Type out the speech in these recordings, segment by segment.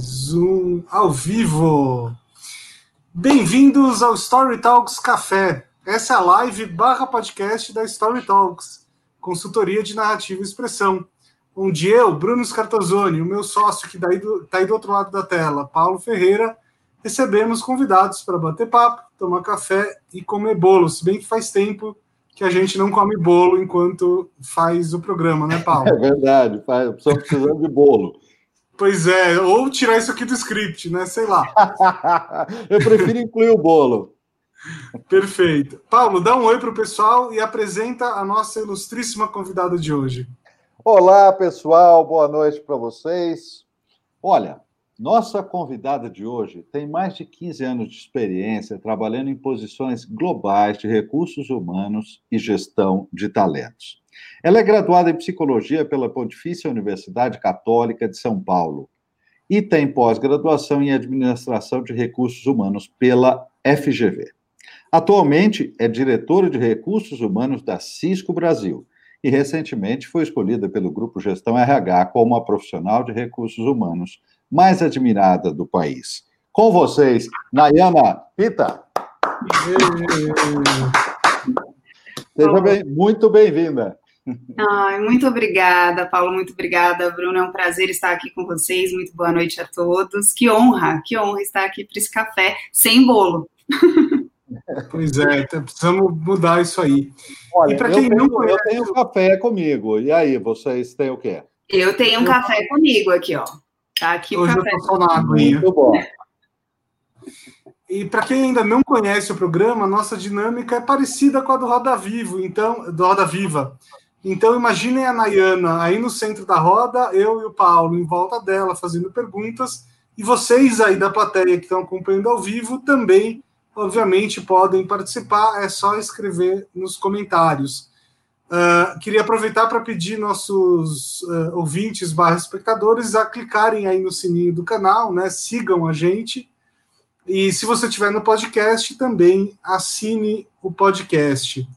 Zoom ao vivo. Bem-vindos ao Story Talks Café. Essa é a live barra podcast da Story Talks, consultoria de narrativa e expressão, onde eu, Bruno Scartozoni, o meu sócio que está aí, do, tá aí do outro lado da tela, Paulo Ferreira, recebemos convidados para bater papo, tomar café e comer bolo, se bem que faz tempo que a gente não come bolo enquanto faz o programa, né, Paulo? É verdade, estamos precisando de bolo. Pois é, ou tirar isso aqui do script, né? Sei lá. Eu prefiro incluir o bolo. Perfeito. Paulo, dá um oi para o pessoal e apresenta a nossa ilustríssima convidada de hoje. Olá, pessoal, boa noite para vocês. Olha, nossa convidada de hoje tem mais de 15 anos de experiência trabalhando em posições globais de recursos humanos e gestão de talentos. Ela é graduada em psicologia pela Pontifícia Universidade Católica de São Paulo e tem pós-graduação em administração de recursos humanos pela FGV. Atualmente é diretora de recursos humanos da Cisco Brasil e recentemente foi escolhida pelo Grupo Gestão RH como a profissional de recursos humanos mais admirada do país. Com vocês, Nayana Pita. Seja bem, muito bem-vinda. Ai, muito obrigada, Paulo, muito obrigada, Bruno. É um prazer estar aqui com vocês. Muito boa noite a todos. Que honra, que honra estar aqui para esse café sem bolo. Pois é, então precisamos mudar isso aí. Olha, e para quem tenho, não conhece... eu tenho café comigo. E aí, vocês têm o quê? Eu tenho um eu... café comigo aqui, ó. Tá aqui Hoje o café. eu tô só na aguinha. Muito bom. E para quem ainda não conhece o programa, nossa dinâmica é parecida com a do Roda Vivo, então, do Roda Viva. Então imaginem a Nayana aí no centro da roda, eu e o Paulo em volta dela fazendo perguntas, e vocês aí da plateia que estão acompanhando ao vivo também, obviamente, podem participar, é só escrever nos comentários. Uh, queria aproveitar para pedir nossos uh, ouvintes barra espectadores a clicarem aí no sininho do canal, né? Sigam a gente. E se você estiver no podcast, também assine o podcast.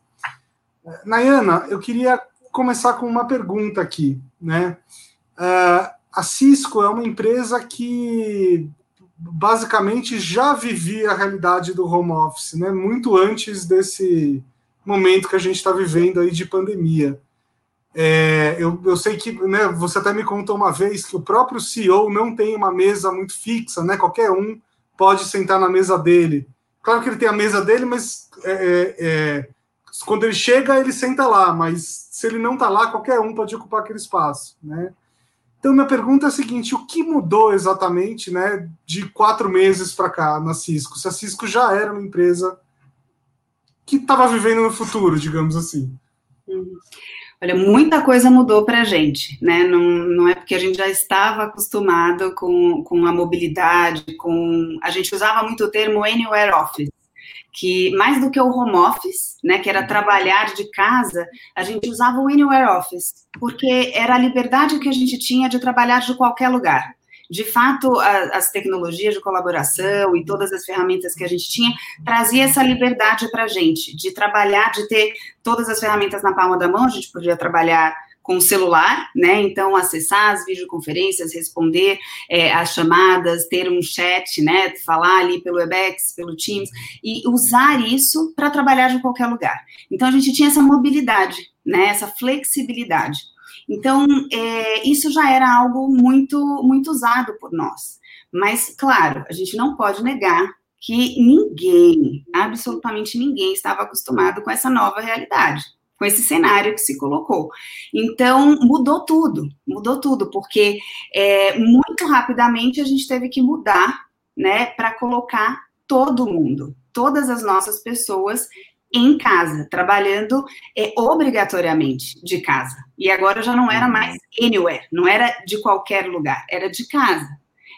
Nayana, eu queria começar com uma pergunta aqui, né? Uh, a Cisco é uma empresa que basicamente já vivia a realidade do home office, né? Muito antes desse momento que a gente está vivendo aí de pandemia. É, eu, eu sei que né, você até me contou uma vez que o próprio CEO não tem uma mesa muito fixa, né? Qualquer um pode sentar na mesa dele. Claro que ele tem a mesa dele, mas é, é, é quando ele chega, ele senta lá, mas se ele não está lá, qualquer um pode ocupar aquele espaço, né? Então, minha pergunta é a seguinte: o que mudou exatamente, né, de quatro meses para cá na Cisco? Se a Cisco já era uma empresa que estava vivendo no futuro, digamos assim. Olha, muita coisa mudou para a gente, né? Não, não é porque a gente já estava acostumado com, com a mobilidade, com. A gente usava muito o termo anywhere office, que mais do que o home office, né, que era trabalhar de casa, a gente usava o anywhere office, porque era a liberdade que a gente tinha de trabalhar de qualquer lugar. De fato, a, as tecnologias de colaboração e todas as ferramentas que a gente tinha trazia essa liberdade para a gente, de trabalhar, de ter todas as ferramentas na palma da mão, a gente podia trabalhar com o celular, né? Então, acessar as videoconferências, responder é, as chamadas, ter um chat, né? Falar ali pelo Webex, pelo Teams, e usar isso para trabalhar de qualquer lugar. Então, a gente tinha essa mobilidade, né? Essa flexibilidade. Então, é, isso já era algo muito, muito usado por nós. Mas, claro, a gente não pode negar que ninguém, absolutamente ninguém, estava acostumado com essa nova realidade, com esse cenário que se colocou. Então, mudou tudo, mudou tudo, porque é, muito rapidamente a gente teve que mudar, né, para colocar todo mundo, todas as nossas pessoas em casa, trabalhando é, obrigatoriamente de casa. E agora já não era uhum. mais anywhere, não era de qualquer lugar, era de casa.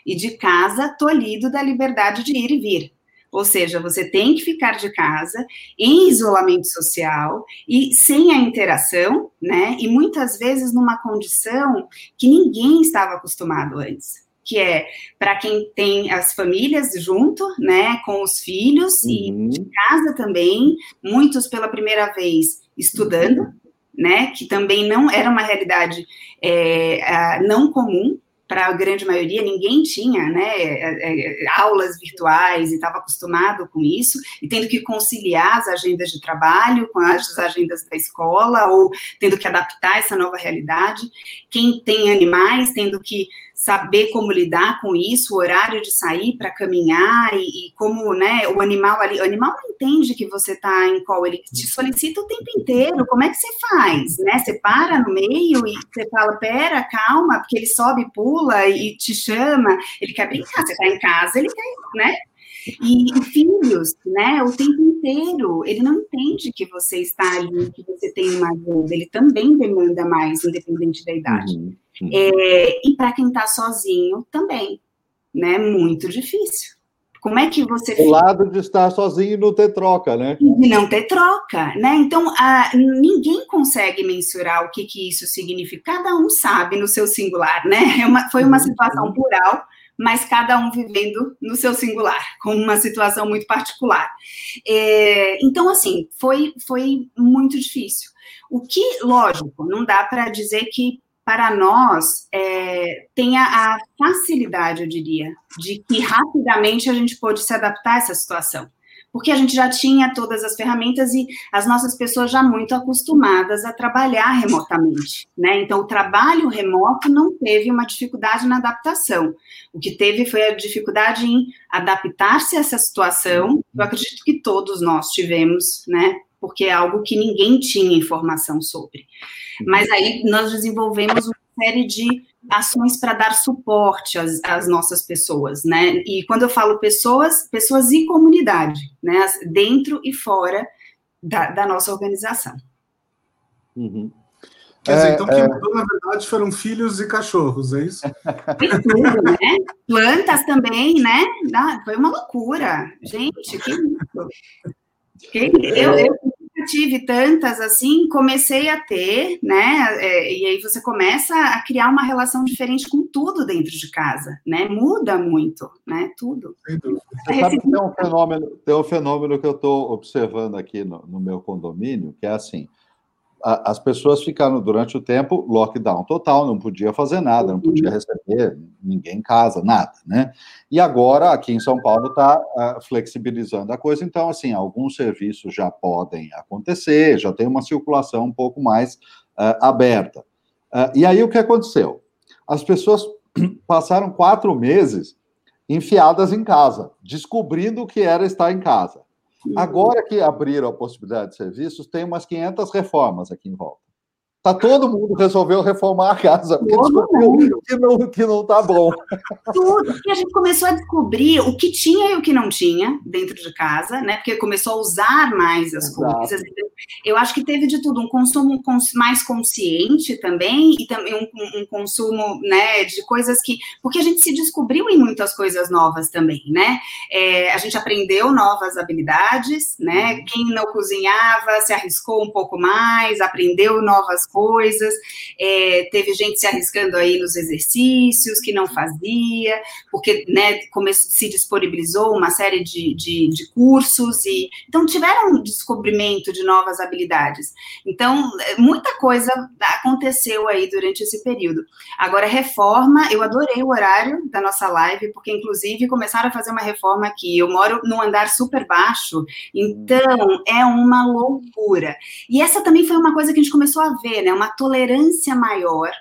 E de casa, tolhido da liberdade de ir e vir. Ou seja, você tem que ficar de casa, em isolamento social e sem a interação, né? E muitas vezes numa condição que ninguém estava acostumado antes que é para quem tem as famílias junto, né, com os filhos uhum. e de casa também, muitos pela primeira vez estudando, né, que também não era uma realidade é, não comum para a grande maioria, ninguém tinha né, é, é, aulas virtuais e estava acostumado com isso, e tendo que conciliar as agendas de trabalho com as agendas da escola, ou tendo que adaptar essa nova realidade. Quem tem animais, tendo que saber como lidar com isso, o horário de sair para caminhar e, e, como, né, o animal ali, o animal não entende que você está em qual, ele te solicita o tempo inteiro, como é que você faz, né, você para no meio e você fala, pera, calma, porque ele sobe, pula e te chama, ele quer brincar, você está em casa, ele quer, né, e, e, filhos, né, o tempo inteiro, ele não entende que você está ali, que você tem uma agenda, ele também demanda mais, independente da idade. Uhum. Uhum. É, e para quem está sozinho também, né? Muito difícil. Como é que você. O lado de estar sozinho e não ter troca, né? E não ter troca, né? Então, a, ninguém consegue mensurar o que, que isso significa. Cada um sabe no seu singular, né? É uma, foi uma uhum. situação plural, mas cada um vivendo no seu singular, com uma situação muito particular. É, então, assim, foi, foi muito difícil. O que, lógico, não dá para dizer que para nós, é, tenha a facilidade, eu diria, de que rapidamente a gente pôde se adaptar a essa situação. Porque a gente já tinha todas as ferramentas e as nossas pessoas já muito acostumadas a trabalhar remotamente, né? Então, o trabalho remoto não teve uma dificuldade na adaptação. O que teve foi a dificuldade em adaptar-se a essa situação. Eu acredito que todos nós tivemos, né? Porque é algo que ninguém tinha informação sobre. Mas aí nós desenvolvemos uma série de ações para dar suporte às, às, nossas pessoas, né? E quando eu falo pessoas, pessoas e comunidade, né? Dentro e fora da, da nossa organização. Uhum. Quer dizer, é, então, quem é... mudou, na verdade, foram filhos e cachorros, é isso? tudo, né? Plantas também, né? Ah, foi uma loucura. Gente, que isso? Eu, eu tive tantas assim, comecei a ter, né? É, e aí você começa a criar uma relação diferente com tudo dentro de casa, né? Muda muito, né? Tudo. Você sabe que tem um fenômeno, tem um fenômeno que eu estou observando aqui no, no meu condomínio, que é assim as pessoas ficaram durante o tempo lockdown total, não podia fazer nada, não podia uhum. receber ninguém em casa, nada, né? E agora aqui em São Paulo está uh, ah, flexibilizando a coisa, então assim alguns serviços já podem acontecer, já tem uma circulação um pouco mais uh, aberta. Uh, e aí o que aconteceu? As pessoas passaram quatro meses enfiadas em casa, descobrindo o que era estar em casa. Agora que abriram a possibilidade de serviços, tem umas 500 reformas aqui em volta. Tá todo mundo resolveu reformar a casa, porque descobriu que não, que não tá bom. Tudo, porque a gente começou a descobrir o que tinha e o que não tinha dentro de casa, né? Porque começou a usar mais as Exato. coisas. Eu acho que teve de tudo, um consumo mais consciente também, e também um, um, consumo, né, de coisas que. Porque a gente se descobriu em muitas coisas novas também, né? É, a gente aprendeu novas habilidades, né? Uhum. Quem não cozinhava se arriscou um pouco mais, aprendeu novas coisas, é, teve gente se arriscando aí nos exercícios que não fazia, porque né, se disponibilizou uma série de, de, de cursos, e então tiveram um descobrimento de novas habilidades. Então, muita coisa aconteceu aí durante esse período. Agora, reforma, eu adorei o horário da nossa live, porque inclusive começaram a fazer uma reforma aqui. Eu moro num andar super baixo, então é uma loucura. E essa também foi uma coisa que a gente começou a ver, né, uma tolerância maior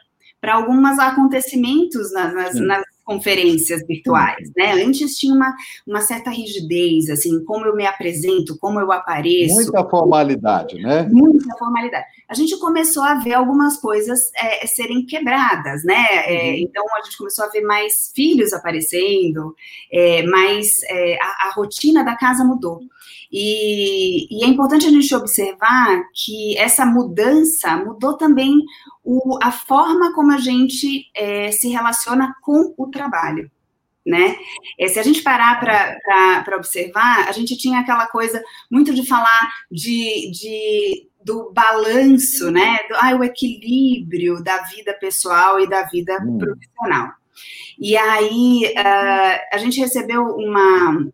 para alguns acontecimentos nas, nas, nas, conferências virtuais, né? Antes tinha uma, uma certa rigidez, assim, como eu me apresento, como eu apareço. Muita formalidade, né? Muita formalidade. A gente começou a ver algumas coisas é, serem quebradas, né? É, uhum. então a gente começou a ver mais filhos aparecendo, é, mais é, a, a rotina da casa mudou. E, e, é importante a gente observar que essa mudança mudou também o, a forma como a gente é, se relaciona com o trabalho. Né? É, se a gente parar para observar, a gente tinha aquela coisa muito de falar de, de do balanço, né? Do, ah, o equilíbrio da vida pessoal e da vida hum. profissional. E aí uh, a gente recebeu uma,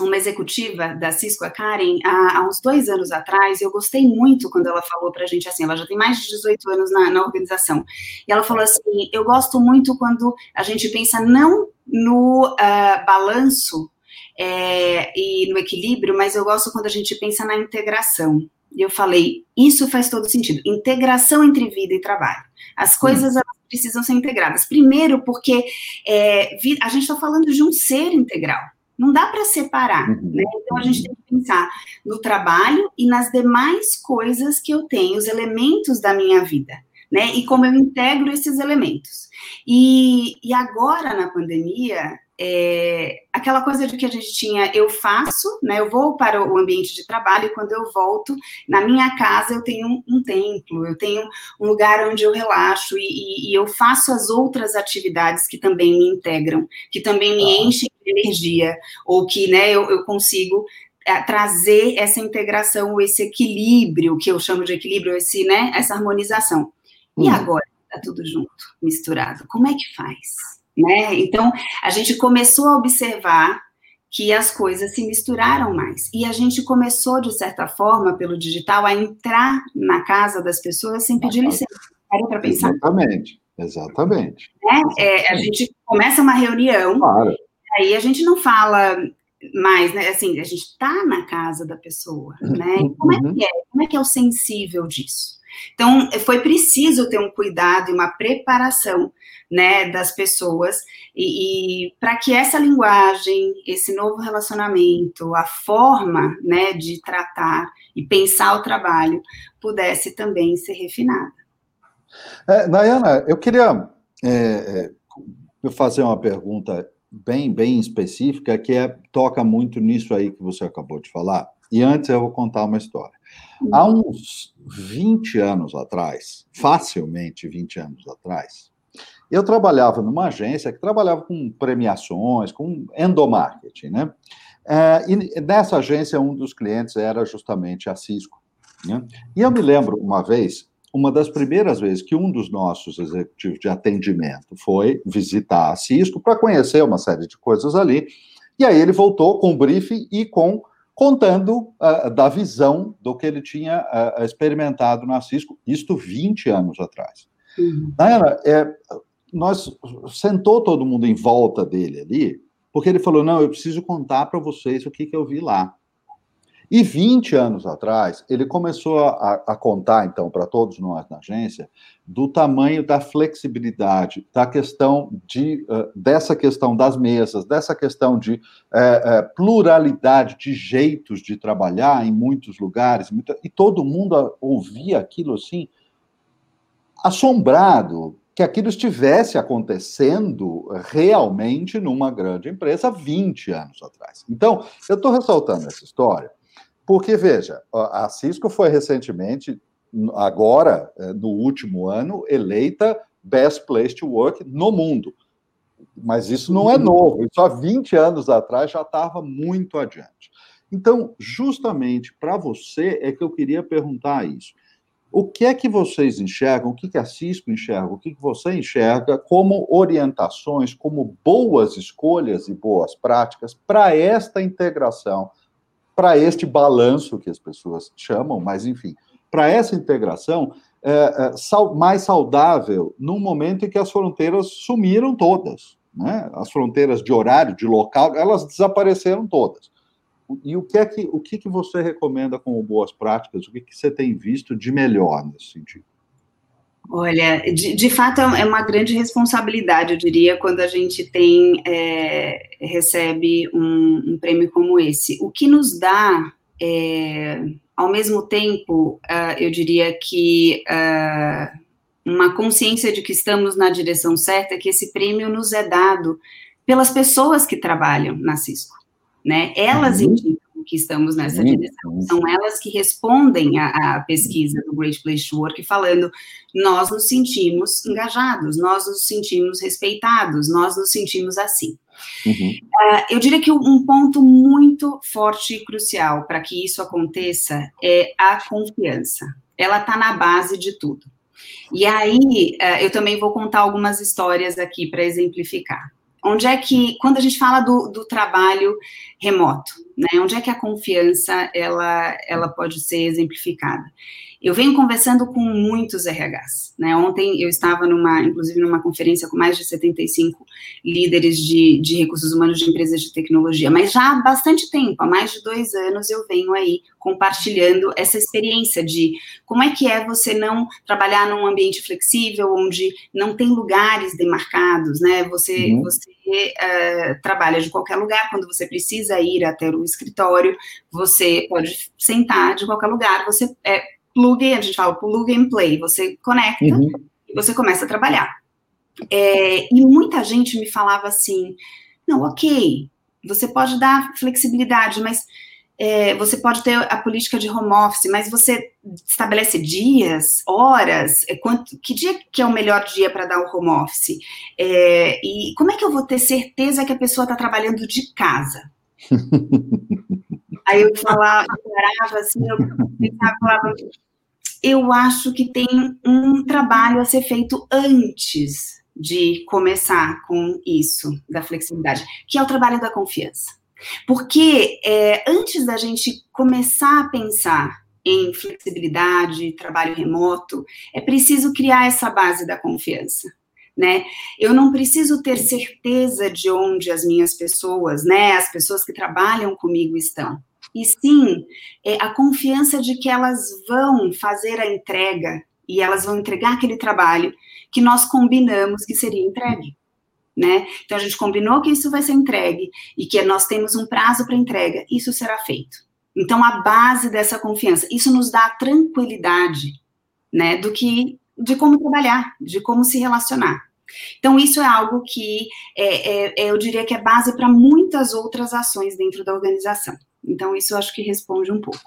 uma executiva da Cisco, a Karen, há, há, uns dois anos atrás, eu gostei muito quando ela falou para a gente assim, ela já tem mais de 18 anos na, na, organização, e ela falou assim, eu gosto muito quando a gente pensa não no uh, balanço é, e no equilíbrio, mas eu gosto quando a gente pensa na integração. E eu falei, isso faz todo sentido, integração entre vida e trabalho. As coisas elas precisam ser integradas. Primeiro, porque é, a gente está falando de um ser integral, não dá para separar, uhum. né? Então a gente tem que pensar no trabalho e nas demais coisas que eu tenho, os elementos da minha vida, né? E como eu integro esses elementos. E, e agora na pandemia, é, aquela coisa de que a gente tinha, eu faço, né, eu vou para o ambiente de trabalho e quando eu volto, na minha casa eu tenho um, um templo, eu tenho um lugar onde eu relaxo e, e, e, eu faço as outras atividades que também me integram, que também me enchem de energia, ou que, né, eu, eu consigo é, trazer essa integração, esse equilíbrio, que eu chamo de equilíbrio, esse, né, essa harmonização. E hum. agora, tá tudo junto, misturado, como é que faz? Né? Então, a gente começou a observar que as coisas se misturaram mais. E a gente começou, de certa forma, pelo digital, a entrar na casa das pessoas sem pedir licença. Parou para pensar? Exatamente, exatamente. Né? É, a gente começa uma reunião, claro. aí a gente não fala mais, né? Assim, a gente está na casa da pessoa, né? E como é uhum. que é? Como é que é o sensível disso? Então, foi preciso ter um cuidado e uma preparação né, das pessoas, e, e para que essa linguagem, esse novo relacionamento, a forma né, de tratar e pensar o trabalho pudesse também ser refinada. É, Nayana, eu queria é, é, fazer uma pergunta bem, bem específica, que é, toca muito nisso aí que você acabou de falar. E antes eu vou contar uma história. Há uns 20 anos atrás, facilmente 20 anos atrás, eu trabalhava numa agência que trabalhava com premiações, com endomarketing, né? É, e nessa agência, um dos clientes era justamente a Cisco. Né? E eu me lembro uma vez, uma das primeiras vezes que um dos nossos executivos de atendimento foi visitar a Cisco para conhecer uma série de coisas ali. E aí ele voltou com o briefing e com contando uh, da visão do que ele tinha uh, experimentado na Cisco, isto 20 anos atrás. Uhum. Diana, é, nós sentou todo mundo em volta dele ali, porque ele falou: não, eu preciso contar para vocês o que, que eu vi lá. E 20 anos atrás, ele começou a, a contar, então, para todos nós na agência, do tamanho da flexibilidade, da questão de, uh, dessa questão das mesas, dessa questão de uh, uh, pluralidade de jeitos de trabalhar em muitos lugares, e todo mundo ouvia aquilo assim, assombrado, que aquilo estivesse acontecendo realmente numa grande empresa 20 anos atrás. Então, eu estou ressaltando essa história porque, veja, a Cisco foi recentemente, agora, é, no último ano, eleita Best Place to Work no mundo. Mas isso não é novo, isso há 20 anos atrás já estava muito adiante. Então, justamente para você é que eu queria perguntar isso. O que é que vocês enxergam, o que, que a Cisco enxerga, o que, que você enxerga como orientações, como boas escolhas e boas práticas para esta integração para este balanço que as pessoas chamam, mas enfim, para essa integração é, é, sal, mais saudável num momento em que as fronteiras sumiram todas, né? As fronteiras de horário, de local, elas desapareceram todas. E o que é que o que, que você recomenda como boas práticas? O que, que você tem visto de melhor nesse sentido? Olha, de, de, fato é uma grande responsabilidade, eu diria, quando a gente tem, é, recebe um, um, prêmio como esse. O que nos dá, é, ao mesmo tempo, uh, eu diria que uh, uma consciência de que estamos na direção certa, que esse prêmio nos é dado pelas pessoas que trabalham na Cisco, né? Elas uhum. indicam que estamos nessa direção. São elas que respondem à, à, pesquisa do Great Place to Work, falando: nós nos sentimos engajados, nós nos sentimos respeitados, nós nos sentimos assim. Uhum. Uh, eu diria que um ponto muito forte e crucial para que isso aconteça é a confiança. Ela está na base de tudo. E aí, uh, eu também vou contar algumas histórias aqui para exemplificar. Onde é que, quando a gente fala do, do trabalho remoto, né, onde é que a confiança ela, ela pode ser exemplificada? Eu venho conversando com muitos RHs, né? Ontem eu estava numa, inclusive numa conferência com mais de 75 líderes de, de recursos humanos de empresas de tecnologia, mas já há bastante tempo, há mais de dois anos eu venho aí compartilhando essa experiência de como é que é você não trabalhar num ambiente flexível, onde não tem lugares demarcados, né? Você, uhum. você uh, trabalha de qualquer lugar, quando você precisa ir até o escritório, você pode sentar de qualquer lugar, você é, plug, a gente fala plug and play, você conecta uhum. e você começa a trabalhar. É, e muita gente me falava assim, não, ok, você pode dar flexibilidade, mas é, você pode ter a política de home office, mas você estabelece dias, horas, é, quanto, que dia que é o melhor dia para dar o home office? É, e como é que eu vou ter certeza que a pessoa está trabalhando de casa? Aí eu falava, eu parava assim, eu pensava, falava, eu acho que tem um trabalho a ser feito antes de começar com isso, da flexibilidade, que é o trabalho da confiança. Porque é, antes da gente começar a pensar em flexibilidade, trabalho remoto, é preciso criar essa base da confiança né? Eu não preciso ter certeza de onde as minhas pessoas, né, as pessoas que trabalham comigo estão. E sim, é a confiança de que elas vão fazer a entrega e elas vão entregar aquele trabalho que nós combinamos que seria entregue. Né? Então a gente combinou que isso vai ser entregue e que nós temos um prazo para entrega, isso será feito. Então a base dessa confiança, isso nos dá tranquilidade, né, do que de como trabalhar, de como se relacionar. Então, isso é algo que é, é, é eu diria que é base para muitas outras ações dentro da organização. Então, isso eu acho que responde um pouco.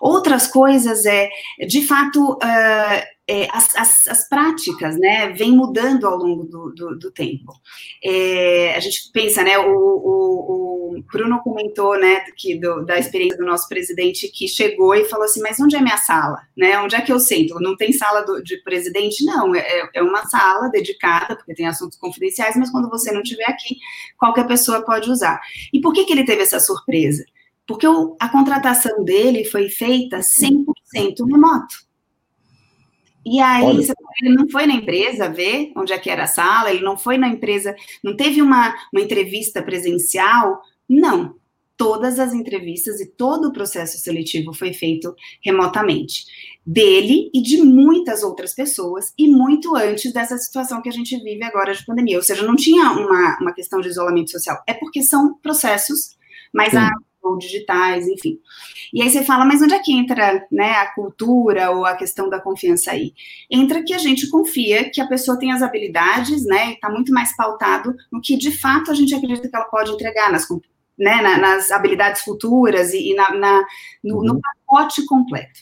Outras coisas é, de fato, uh, é, as, as, as, práticas, né, vêm mudando ao longo do, do, do tempo. É, a gente pensa, né, o, o, o Bruno comentou, né, que do, da experiência do nosso presidente que chegou e falou assim, mas onde é minha sala, né, onde é que eu sento? Não tem sala do, de presidente? Não, é, é uma sala dedicada, porque tem assuntos confidenciais, mas quando você não estiver aqui, qualquer pessoa pode usar. E por que que ele teve essa surpresa? Porque o, a contratação dele foi feita 100% remoto. E aí, Olha. ele não foi na empresa ver onde é que era a sala, ele não foi na empresa, não teve uma, uma entrevista presencial, não. Todas as entrevistas e todo o processo seletivo foi feito remotamente. Dele e de muitas outras pessoas, e muito antes dessa situação que a gente vive agora de pandemia. Ou seja, não tinha uma, uma questão de isolamento social, é porque são processos mais ou digitais, enfim. E aí você fala, mas onde é que entra né, a cultura ou a questão da confiança aí? Entra que a gente confia que a pessoa tem as habilidades, né, e está muito mais pautado no que de fato a gente acredita que ela pode entregar nas, né, nas habilidades futuras e, e na, na no, no, uhum. pacote completo.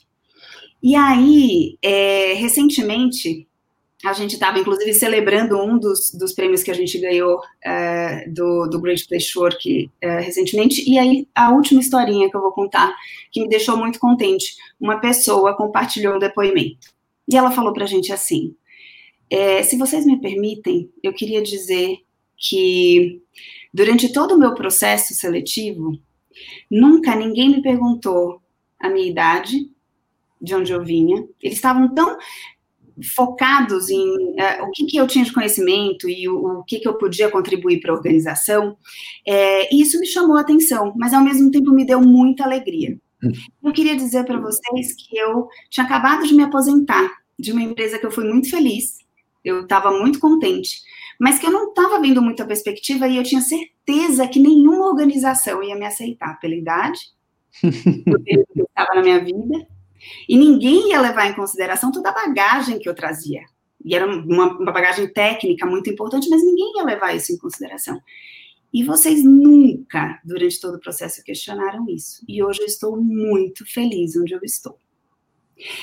E aí, é, recentemente, a gente estava, inclusive, celebrando um dos, dos prêmios que a gente ganhou uh, do, do Great Place Work uh, recentemente. E aí, a última historinha que eu vou contar, que me deixou muito contente, uma pessoa compartilhou um depoimento. E ela falou para a gente assim: é, se vocês me permitem, eu queria dizer que durante todo o meu processo seletivo, nunca ninguém me perguntou a minha idade, de onde eu vinha. Eles estavam tão focados em uh, o que, que, eu tinha de conhecimento e o, o que, que eu podia contribuir para a organização, é, isso me chamou a atenção, mas ao mesmo tempo me deu muita alegria. Hum. Eu queria dizer para vocês que eu tinha acabado de me aposentar de uma empresa que eu fui muito feliz, eu estava muito contente, mas que eu não estava vendo muita perspectiva e eu tinha certeza que nenhuma organização ia me aceitar pela idade, pelo período que estava na minha vida, e ninguém ia levar em consideração toda a bagagem que eu trazia. E era uma, uma bagagem técnica muito importante, mas ninguém ia levar isso em consideração. E vocês nunca, durante todo o processo, questionaram isso. E hoje eu estou muito feliz onde eu estou.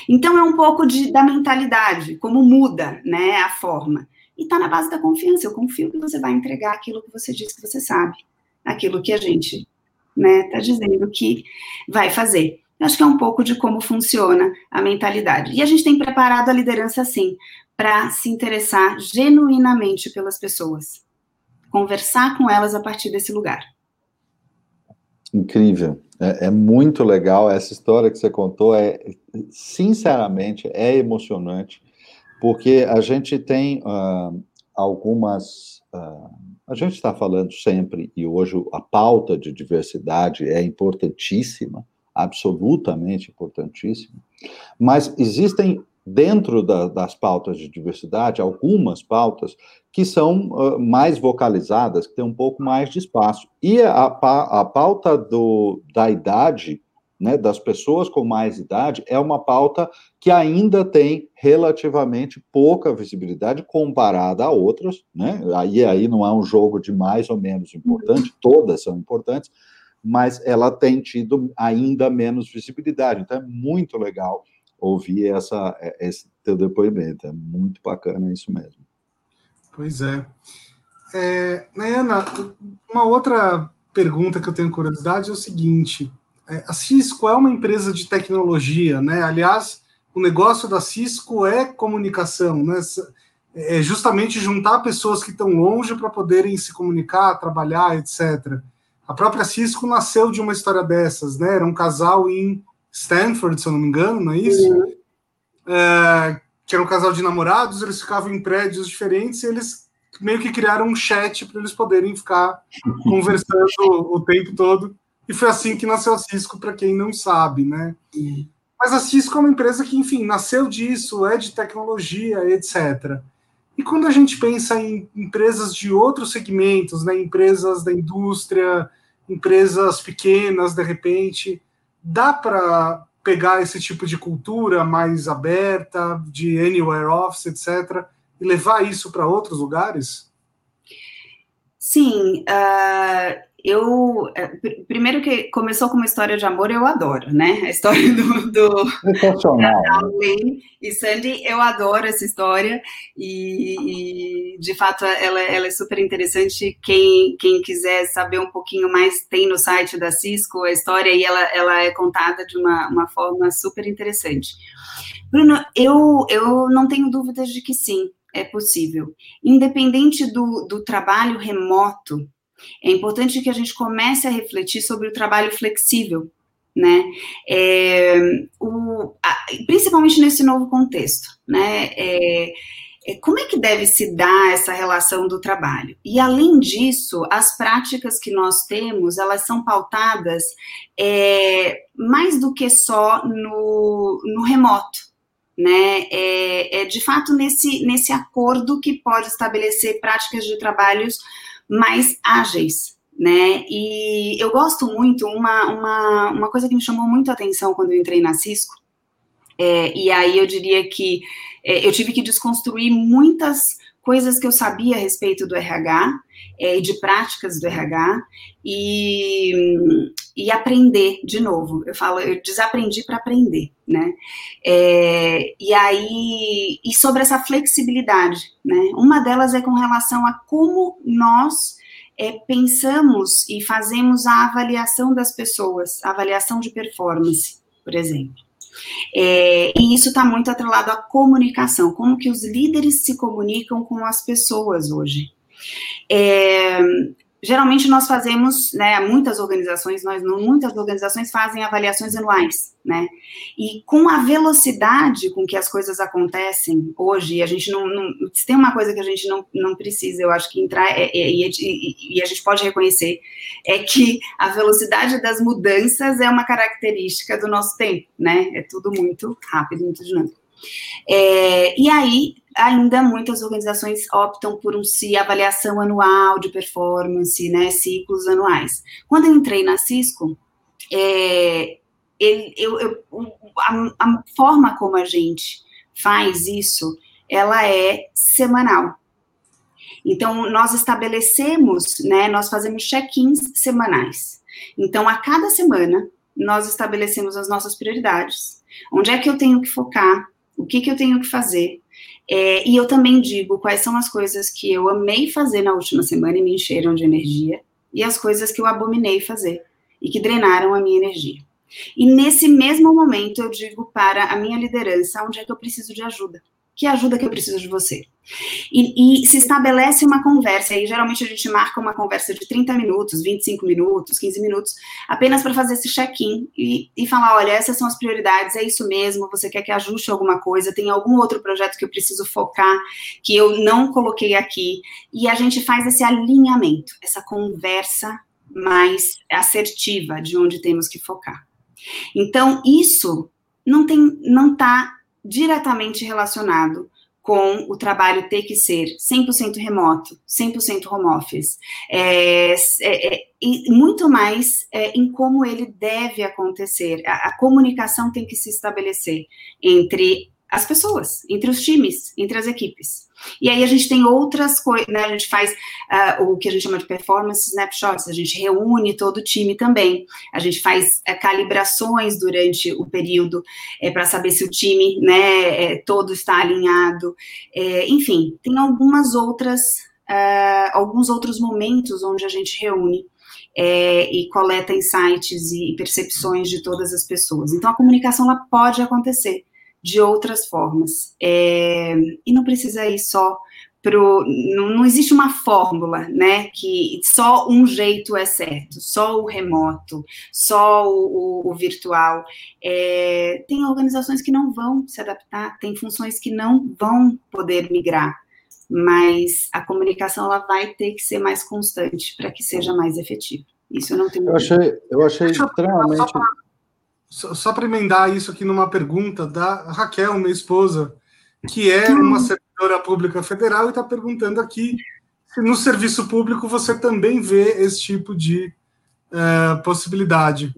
Então é um pouco de, da mentalidade, como muda né, a forma. E está na base da confiança. Eu confio que você vai entregar aquilo que você diz que você sabe, aquilo que a gente está né, tá dizendo que vai fazer. Eu acho que é um pouco de como funciona a mentalidade. E a gente tem preparado a liderança, sim, para se interessar genuinamente pelas pessoas. conversar com elas a partir desse lugar. Incrível, é, é, muito legal essa história que você contou. É sinceramente é emocionante, porque a gente tem uh, algumas. Uh, a gente está falando sempre e hoje a pauta de diversidade é importantíssima, absolutamente importantíssima. Mas existem dentro da, das pautas de diversidade, algumas pautas que são uh, mais vocalizadas, que têm um pouco mais de espaço. E a, a pauta do, da idade, né, das pessoas com mais idade, é uma pauta que ainda tem relativamente pouca visibilidade comparada a outras, né? Aí, aí não é um jogo de mais ou menos importante, todas são importantes, mas ela tem tido ainda menos visibilidade. Então é muito legal ouvir essa, é, esse teu depoimento. É muito bacana isso mesmo. Pois é. é uma outra pergunta que eu tenho curiosidade é o seguinte: é, a Cisco é uma empresa de tecnologia, né? Aliás, o negócio da Cisco é comunicação, né? É justamente juntar pessoas que estão longe para poderem se comunicar, trabalhar, etc. A própria Cisco nasceu de uma história dessas, né? Era um casal em Stanford, se eu não me engano, não é isso? Uhum. É, que era um casal de namorados, eles ficavam em prédios diferentes e eles meio que criaram um chat para eles poderem ficar conversando o tempo todo. E foi assim que nasceu a Cisco, para quem não sabe, né? Uhum. Mas a Cisco é uma empresa que, enfim, nasceu disso, é de tecnologia, etc. E quando a gente pensa em empresas de outros segmentos, né, empresas da indústria, empresas pequenas, de repente, dá para pegar esse tipo de cultura mais aberta, de anywhere office, etc., e levar isso para outros lugares? Sim, uh, eu é, primeiro que começou com uma história de amor, eu adoro, né? A história do, do Lynn e Sandy, eu adoro essa história e, e de fato ela, ela, é super interessante. Quem, quem quiser saber um pouquinho mais tem no site da Cisco a história e ela, ela é contada de uma, uma forma super interessante. Bruno, eu, eu não tenho dúvidas de que sim, é possível. Independente do, do trabalho remoto é importante que a gente comece a refletir sobre o trabalho flexível, né? É, o, a, principalmente nesse novo contexto, né? É, é, como é que deve se dar essa relação do trabalho? E além disso, as práticas que nós temos, elas são pautadas é, mais do que só no, no remoto, né? É, é, de fato nesse, nesse acordo que pode estabelecer práticas de trabalhos mais ágeis, né? E eu gosto muito, uma, uma, uma coisa que me chamou muito a atenção quando eu entrei na Cisco, é, e aí eu diria que é, eu tive que desconstruir muitas coisas que eu sabia a respeito do RH é, e de práticas do RH e, e aprender de novo. Eu falo, eu desaprendi para aprender, né? É, e aí, e sobre essa flexibilidade, né? Uma delas é com relação a como nós é, pensamos e fazemos a avaliação das pessoas, a avaliação de performance, por exemplo. É, e isso está muito atrelado à comunicação, como que os líderes se comunicam com as pessoas hoje. É, geralmente nós fazemos, né, muitas organizações, nós muitas organizações fazem avaliações anuais, né? E com a velocidade com que as coisas acontecem hoje, a gente não, não se tem uma coisa que a gente não, não precisa, eu acho que entrar é, é, e, e, a gente pode reconhecer é que a velocidade das mudanças é uma característica do nosso tempo, né? É tudo muito rápido, muito dinâmico. É, e aí, ainda muitas organizações optam por um se avaliação anual de performance, né, ciclos anuais. Quando eu entrei na Cisco, é, ele, eu, eu, a, a forma como a gente faz isso, ela é semanal. Então, nós estabelecemos, né, nós fazemos check-ins semanais. Então, a cada semana, nós estabelecemos as nossas prioridades. Onde é que eu tenho que focar? O que, que eu tenho que fazer? É, e eu também digo quais são as coisas que eu amei fazer na última semana e me encheram de energia, e as coisas que eu abominei fazer e que drenaram a minha energia. E nesse mesmo momento eu digo para a minha liderança onde é que eu preciso de ajuda, Que ajuda que eu preciso de você? E, e, se estabelece uma conversa, e geralmente a gente marca uma conversa de 30 minutos, 25 minutos, 15 minutos, apenas para fazer esse check-in e, e falar: olha, essas são as prioridades, é isso mesmo, você quer que ajuste alguma coisa, tem algum outro projeto que eu preciso focar, que eu não coloquei aqui, e a gente faz esse alinhamento, essa conversa mais assertiva de onde temos que focar. Então, isso não tem, não está diretamente relacionado com o trabalho ter que ser 100% remoto, 100% home office, é, é, é, e muito mais é, em como ele deve acontecer. A, a comunicação tem que se estabelecer entre as pessoas, entre os times, entre as equipes. E aí a gente tem outras coisas, né? A gente faz uh, o que a gente chama de performance snapshots, a gente reúne todo o time também, a gente faz uh, calibrações durante o período é, para saber se o time, né, é, todo está alinhado. Enfim, tem algumas outras, uh, alguns outros momentos onde a gente reúne é, e coleta insights e percepções de todas as pessoas. Então, a comunicação ela pode acontecer de outras formas. É, e não precisa ir só pro. Não, não, existe uma fórmula, né? Que só um jeito é certo, só o remoto, só o, o, o virtual. É, tem organizações que não vão se adaptar, tem funções que não vão poder migrar. Mas a comunicação ela vai ter que ser mais constante para que seja mais efetiva. Isso eu não tenho. Eu achei, eu achei extremamente só, só para emendar isso aqui numa pergunta da Raquel, minha esposa, que é uma servidora pública federal e está perguntando aqui se no serviço público você também vê esse tipo de uh, possibilidade.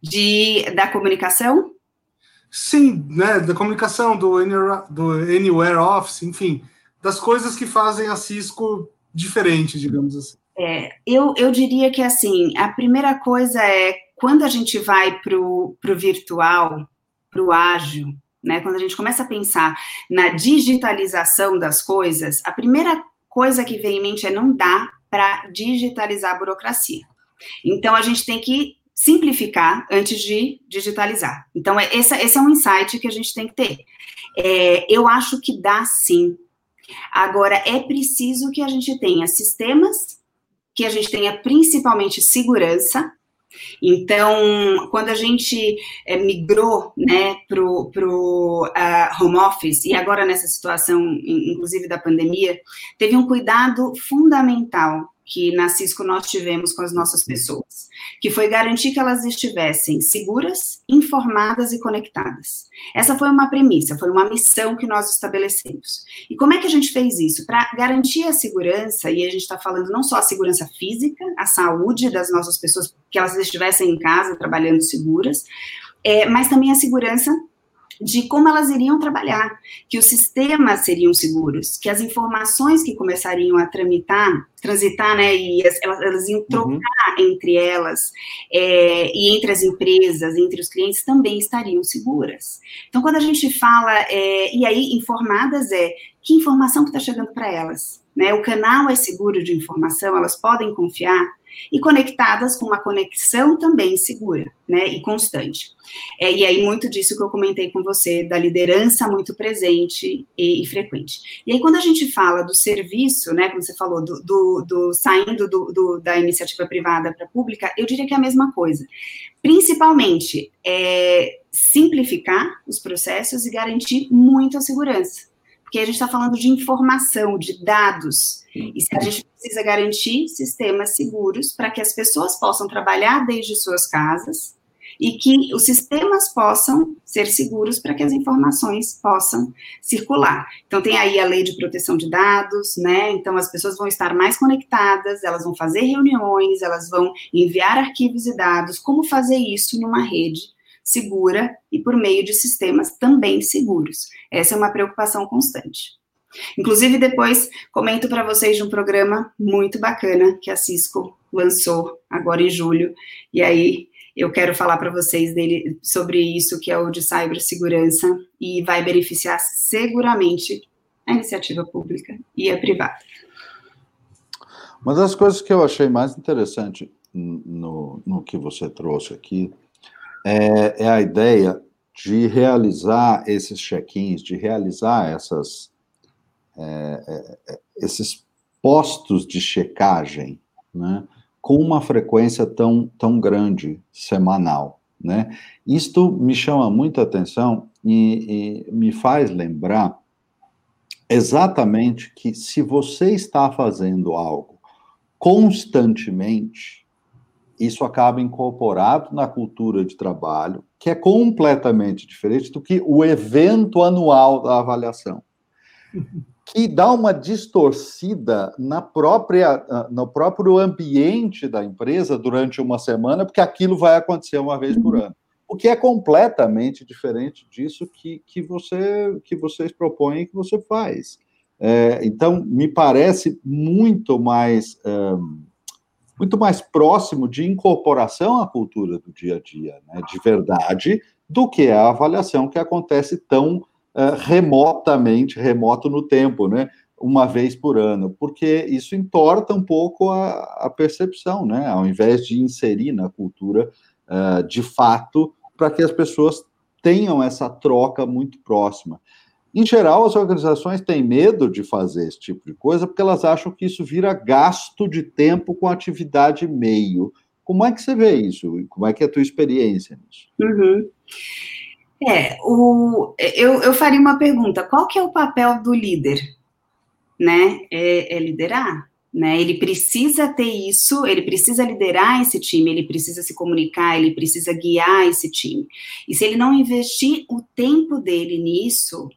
De, da comunicação? Sim, né, da comunicação, do Anywhere, do Anywhere Office, enfim, das coisas que fazem a Cisco diferente, digamos assim. É, eu, eu diria que, assim, a primeira coisa é quando a gente vai para o virtual, para o ágil, né, quando a gente começa a pensar na digitalização das coisas, a primeira coisa que vem em mente é não dá para digitalizar a burocracia. Então, a gente tem que simplificar antes de digitalizar. Então, é, esse, esse é um insight que a gente tem que ter. É, eu acho que dá sim. Agora, é preciso que a gente tenha sistemas, que a gente tenha principalmente segurança, então, quando a gente é, migrou né, para o uh, home office, e agora nessa situação, inclusive da pandemia, teve um cuidado fundamental que na Cisco nós tivemos com as nossas pessoas, que foi garantir que elas estivessem seguras, informadas e conectadas. Essa foi uma premissa, foi uma missão que nós estabelecemos. E como é que a gente fez isso? Para garantir a segurança, e a gente está falando não só a segurança física, a saúde das nossas pessoas, que elas estivessem em casa trabalhando seguras, é, mas também a segurança de como elas iriam trabalhar, que os sistemas seriam seguros, que as informações que começariam a tramitar, transitar, né, e as, elas, elas, iam uhum. trocar uhum. entre elas é, e entre as empresas, entre os clientes, também estariam seguras. Então, quando a gente fala, é, e aí informadas é, que informação que está chegando para elas? Né, o canal é seguro de informação, elas podem confiar, e conectadas com uma conexão também segura, né, e constante. É, e aí, muito disso que eu comentei com você, da liderança muito presente e, e frequente. E aí, quando a gente fala do serviço, né, como você falou, do, do, do saindo do, da iniciativa privada para pública, eu diria que é a mesma coisa. Principalmente, é, simplificar os processos e garantir muita segurança porque a gente está falando de informação, de dados, e se a gente precisa garantir sistemas seguros para que as pessoas possam trabalhar desde suas casas e que os sistemas possam ser seguros para que as informações possam circular. Então tem aí a lei de proteção de dados, né? Então as pessoas vão estar mais conectadas, elas vão fazer reuniões, elas vão enviar arquivos e dados. Como fazer isso numa rede segura e por meio de sistemas também seguros. Essa é uma preocupação constante. Inclusive, depois comento para vocês de um programa muito bacana que a Cisco lançou agora em julho, e aí eu quero falar para vocês dele sobre isso, que é o de cibersegurança, e vai beneficiar seguramente a iniciativa pública e a privada. Uma das coisas que eu achei mais interessante no, no que você trouxe aqui é, é a ideia de realizar esses check-ins, de realizar essas, é, é, esses postos de checagem, né, com uma frequência tão, tão grande, semanal. Né? Isto me chama muita atenção e, e me faz lembrar exatamente que se você está fazendo algo constantemente, isso acaba incorporado na cultura de trabalho, que é completamente diferente do que o evento anual da avaliação, que dá uma distorcida na própria, no próprio ambiente da empresa durante uma semana, porque aquilo vai acontecer uma vez por ano. O que é completamente diferente disso que, que, você, que vocês propõem e que você faz. É, então, me parece muito mais. Um, muito mais próximo de incorporação à cultura do dia a dia, né, de verdade, do que a avaliação que acontece tão uh, remotamente, remoto no tempo, né, uma vez por ano, porque isso entorta um pouco a, a percepção, né, ao invés de inserir na cultura uh, de fato, para que as pessoas tenham essa troca muito próxima. Em geral, as organizações têm medo de fazer esse tipo de coisa porque elas acham que isso vira gasto de tempo com atividade meio. Como é que você vê isso? Como é que é a tua experiência nisso? Uhum. É, o, eu, eu faria uma pergunta: qual que é o papel do líder? Né? É, é liderar? Né? Ele precisa ter isso, ele precisa liderar esse time, ele precisa se comunicar, ele precisa guiar esse time. E se ele não investir o tempo dele nisso,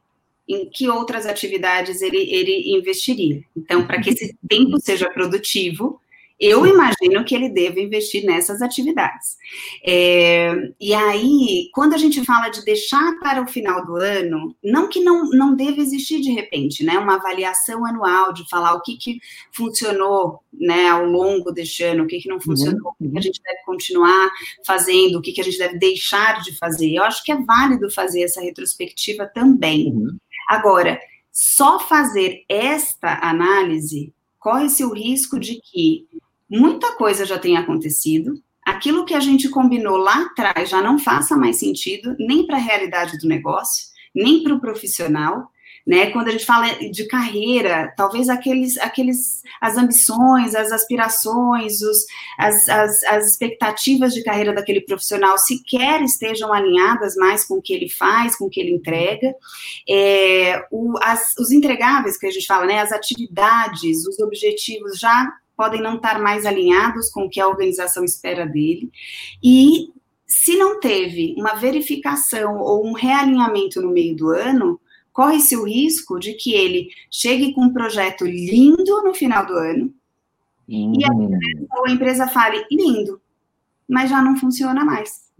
em que outras atividades ele, ele investiria. Então, para que esse tempo seja produtivo, eu imagino que ele deva investir nessas atividades. É, e aí, quando a gente fala de deixar para o final do ano, não que não, não deva existir de repente, né, uma avaliação anual de falar o que, que funcionou né, ao longo deste ano, o que, que não funcionou, uhum. o que a gente deve continuar fazendo, o que, que a gente deve deixar de fazer. Eu acho que é válido fazer essa retrospectiva também. Uhum. Agora, só fazer esta análise corre-se o risco de que muita coisa já tenha acontecido, aquilo que a gente combinou lá atrás já não faça mais sentido, nem para a realidade do negócio, nem para o profissional, né? Quando a gente fala de carreira, talvez aqueles, aqueles, as ambições, as aspirações, os, as, as, as expectativas de carreira daquele profissional sequer estejam alinhadas mais com o que ele faz, com o que ele entrega. É, o, as, os entregáveis que a gente fala, né? As atividades, os objetivos já podem não estar mais alinhados com o que a organização espera dele. E se não teve uma verificação ou um realinhamento no meio do ano, corre-se o risco de que ele chegue com um projeto lindo no final do ano uhum. e a hum. empresa, a empresa fale lindo, mas já não funciona mais.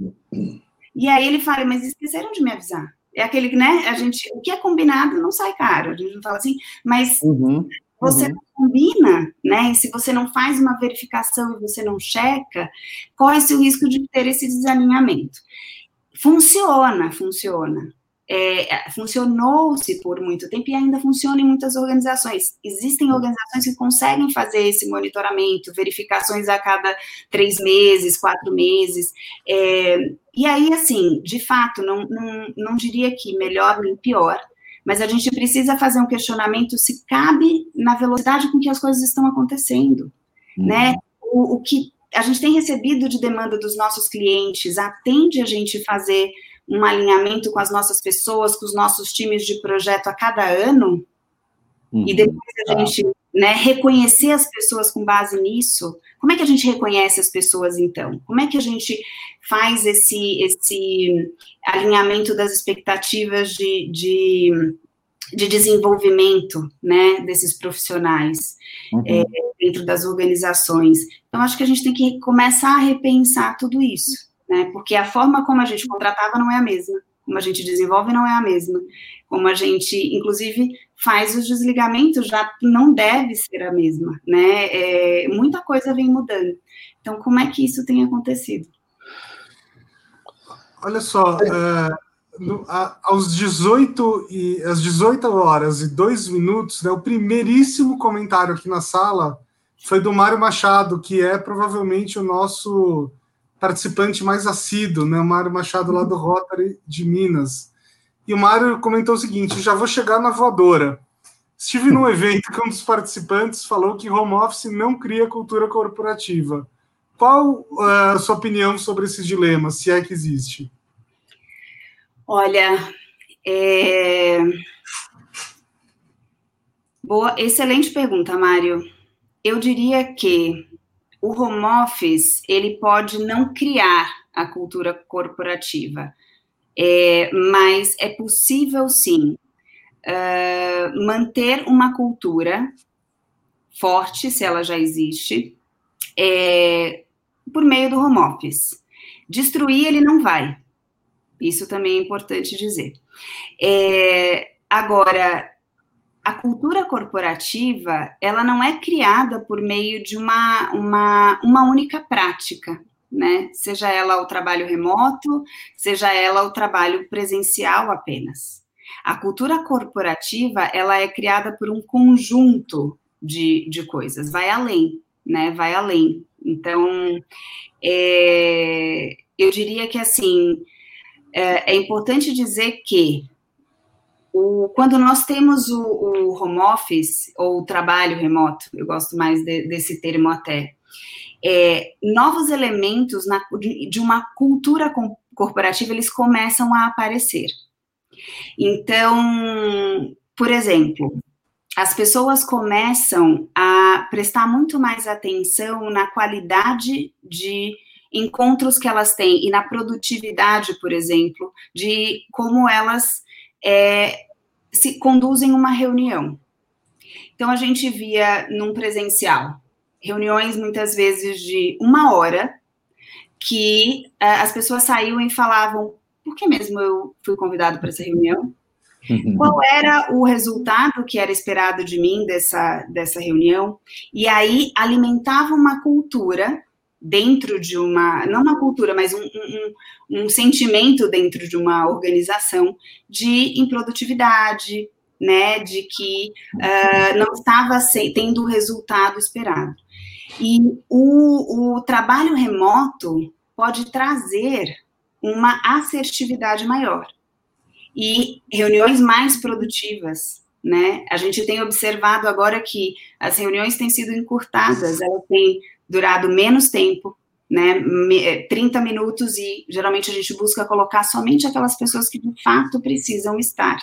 E aí ele fala, mas esqueceram de me avisar. É aquele, né? A gente, o que é combinado não sai caro. A gente não fala assim, mas uhum. você uhum. combina, né? E se você não faz uma verificação e você não checa, corre-se o risco de ter esse desalinhamento. Funciona, funciona é, funcionou-se por muito tempo e ainda funciona em muitas organizações. Existem organizações que conseguem fazer esse monitoramento, verificações a cada três meses, quatro meses. É, e aí, assim, de fato, não, não, não diria que melhor nem pior, mas a gente precisa fazer um questionamento se cabe na velocidade com que as coisas estão acontecendo, uhum. né? O, o que a gente tem recebido de demanda dos nossos clientes atende a gente fazer um alinhamento com as nossas pessoas, com os nossos times de projeto a cada ano, uhum, e depois a tá. gente né, reconhecer as pessoas com base nisso, como é que a gente reconhece as pessoas então? Como é que a gente faz esse, esse alinhamento das expectativas de, de, de desenvolvimento né, desses profissionais uhum. é, dentro das organizações? Então, acho que a gente tem que começar a repensar tudo isso né? Porque a forma como a gente contratava não é a mesma, como a gente desenvolve não é a mesma, como a gente, inclusive, faz os desligamentos já não deve ser a mesma, né? É, muita coisa vem mudando. Então, como é que isso tem acontecido? Olha só, é, no, a, aos 18 e às 18 horas e 2 minutos, né, o primeiríssimo comentário aqui na sala foi do Mário Machado, que é provavelmente o nosso participante mais assíduo, né? O Mário Machado lá do Rotary de Minas. E o Mário comentou o seguinte: já vou chegar na voadora. Estive num evento que um dos participantes falou que home office não cria cultura corporativa. Qual uh, a sua opinião sobre esse dilema, se é que existe? Olha, é... Boa, excelente pergunta, Mário. Eu diria que o home office ele pode não criar a cultura corporativa, é, mas é possível sim uh, manter uma cultura forte, se ela já existe, é, por meio do home office. Destruir ele não vai. Isso também é importante dizer. É, agora, a cultura corporativa, ela não é criada por meio de uma, uma, uma única prática, né? Seja ela o trabalho remoto, seja ela o trabalho presencial apenas. A cultura corporativa, ela é criada por um conjunto de, de coisas, vai além, né? Vai além. Então, é, eu diria que, assim, é, é importante dizer que o, quando nós temos o, o, home office, ou o trabalho remoto, eu gosto mais de, desse termo até, é, novos elementos na, de, de uma cultura corporativa, eles começam a aparecer. Então, por exemplo, as pessoas começam a prestar muito mais atenção na qualidade de encontros que elas têm e na produtividade, por exemplo, de como elas é, se conduzem uma reunião. Então, a gente via num presencial reuniões muitas vezes de uma hora que uh, as pessoas saíam e falavam: por que mesmo eu fui convidado para essa reunião? Qual era o resultado que era esperado de mim dessa, dessa reunião? E aí alimentava uma cultura dentro de uma, não uma cultura, mas um, um, um sentimento dentro de uma organização de improdutividade, né, de que uh, não estava tendo o resultado esperado. E o, o trabalho remoto pode trazer uma assertividade maior e reuniões mais produtivas, né? A gente tem observado agora que as reuniões têm sido encurtadas, elas têm durado menos tempo, né? 30 é, minutos e geralmente a gente busca colocar somente aquelas pessoas que de fato precisam estar.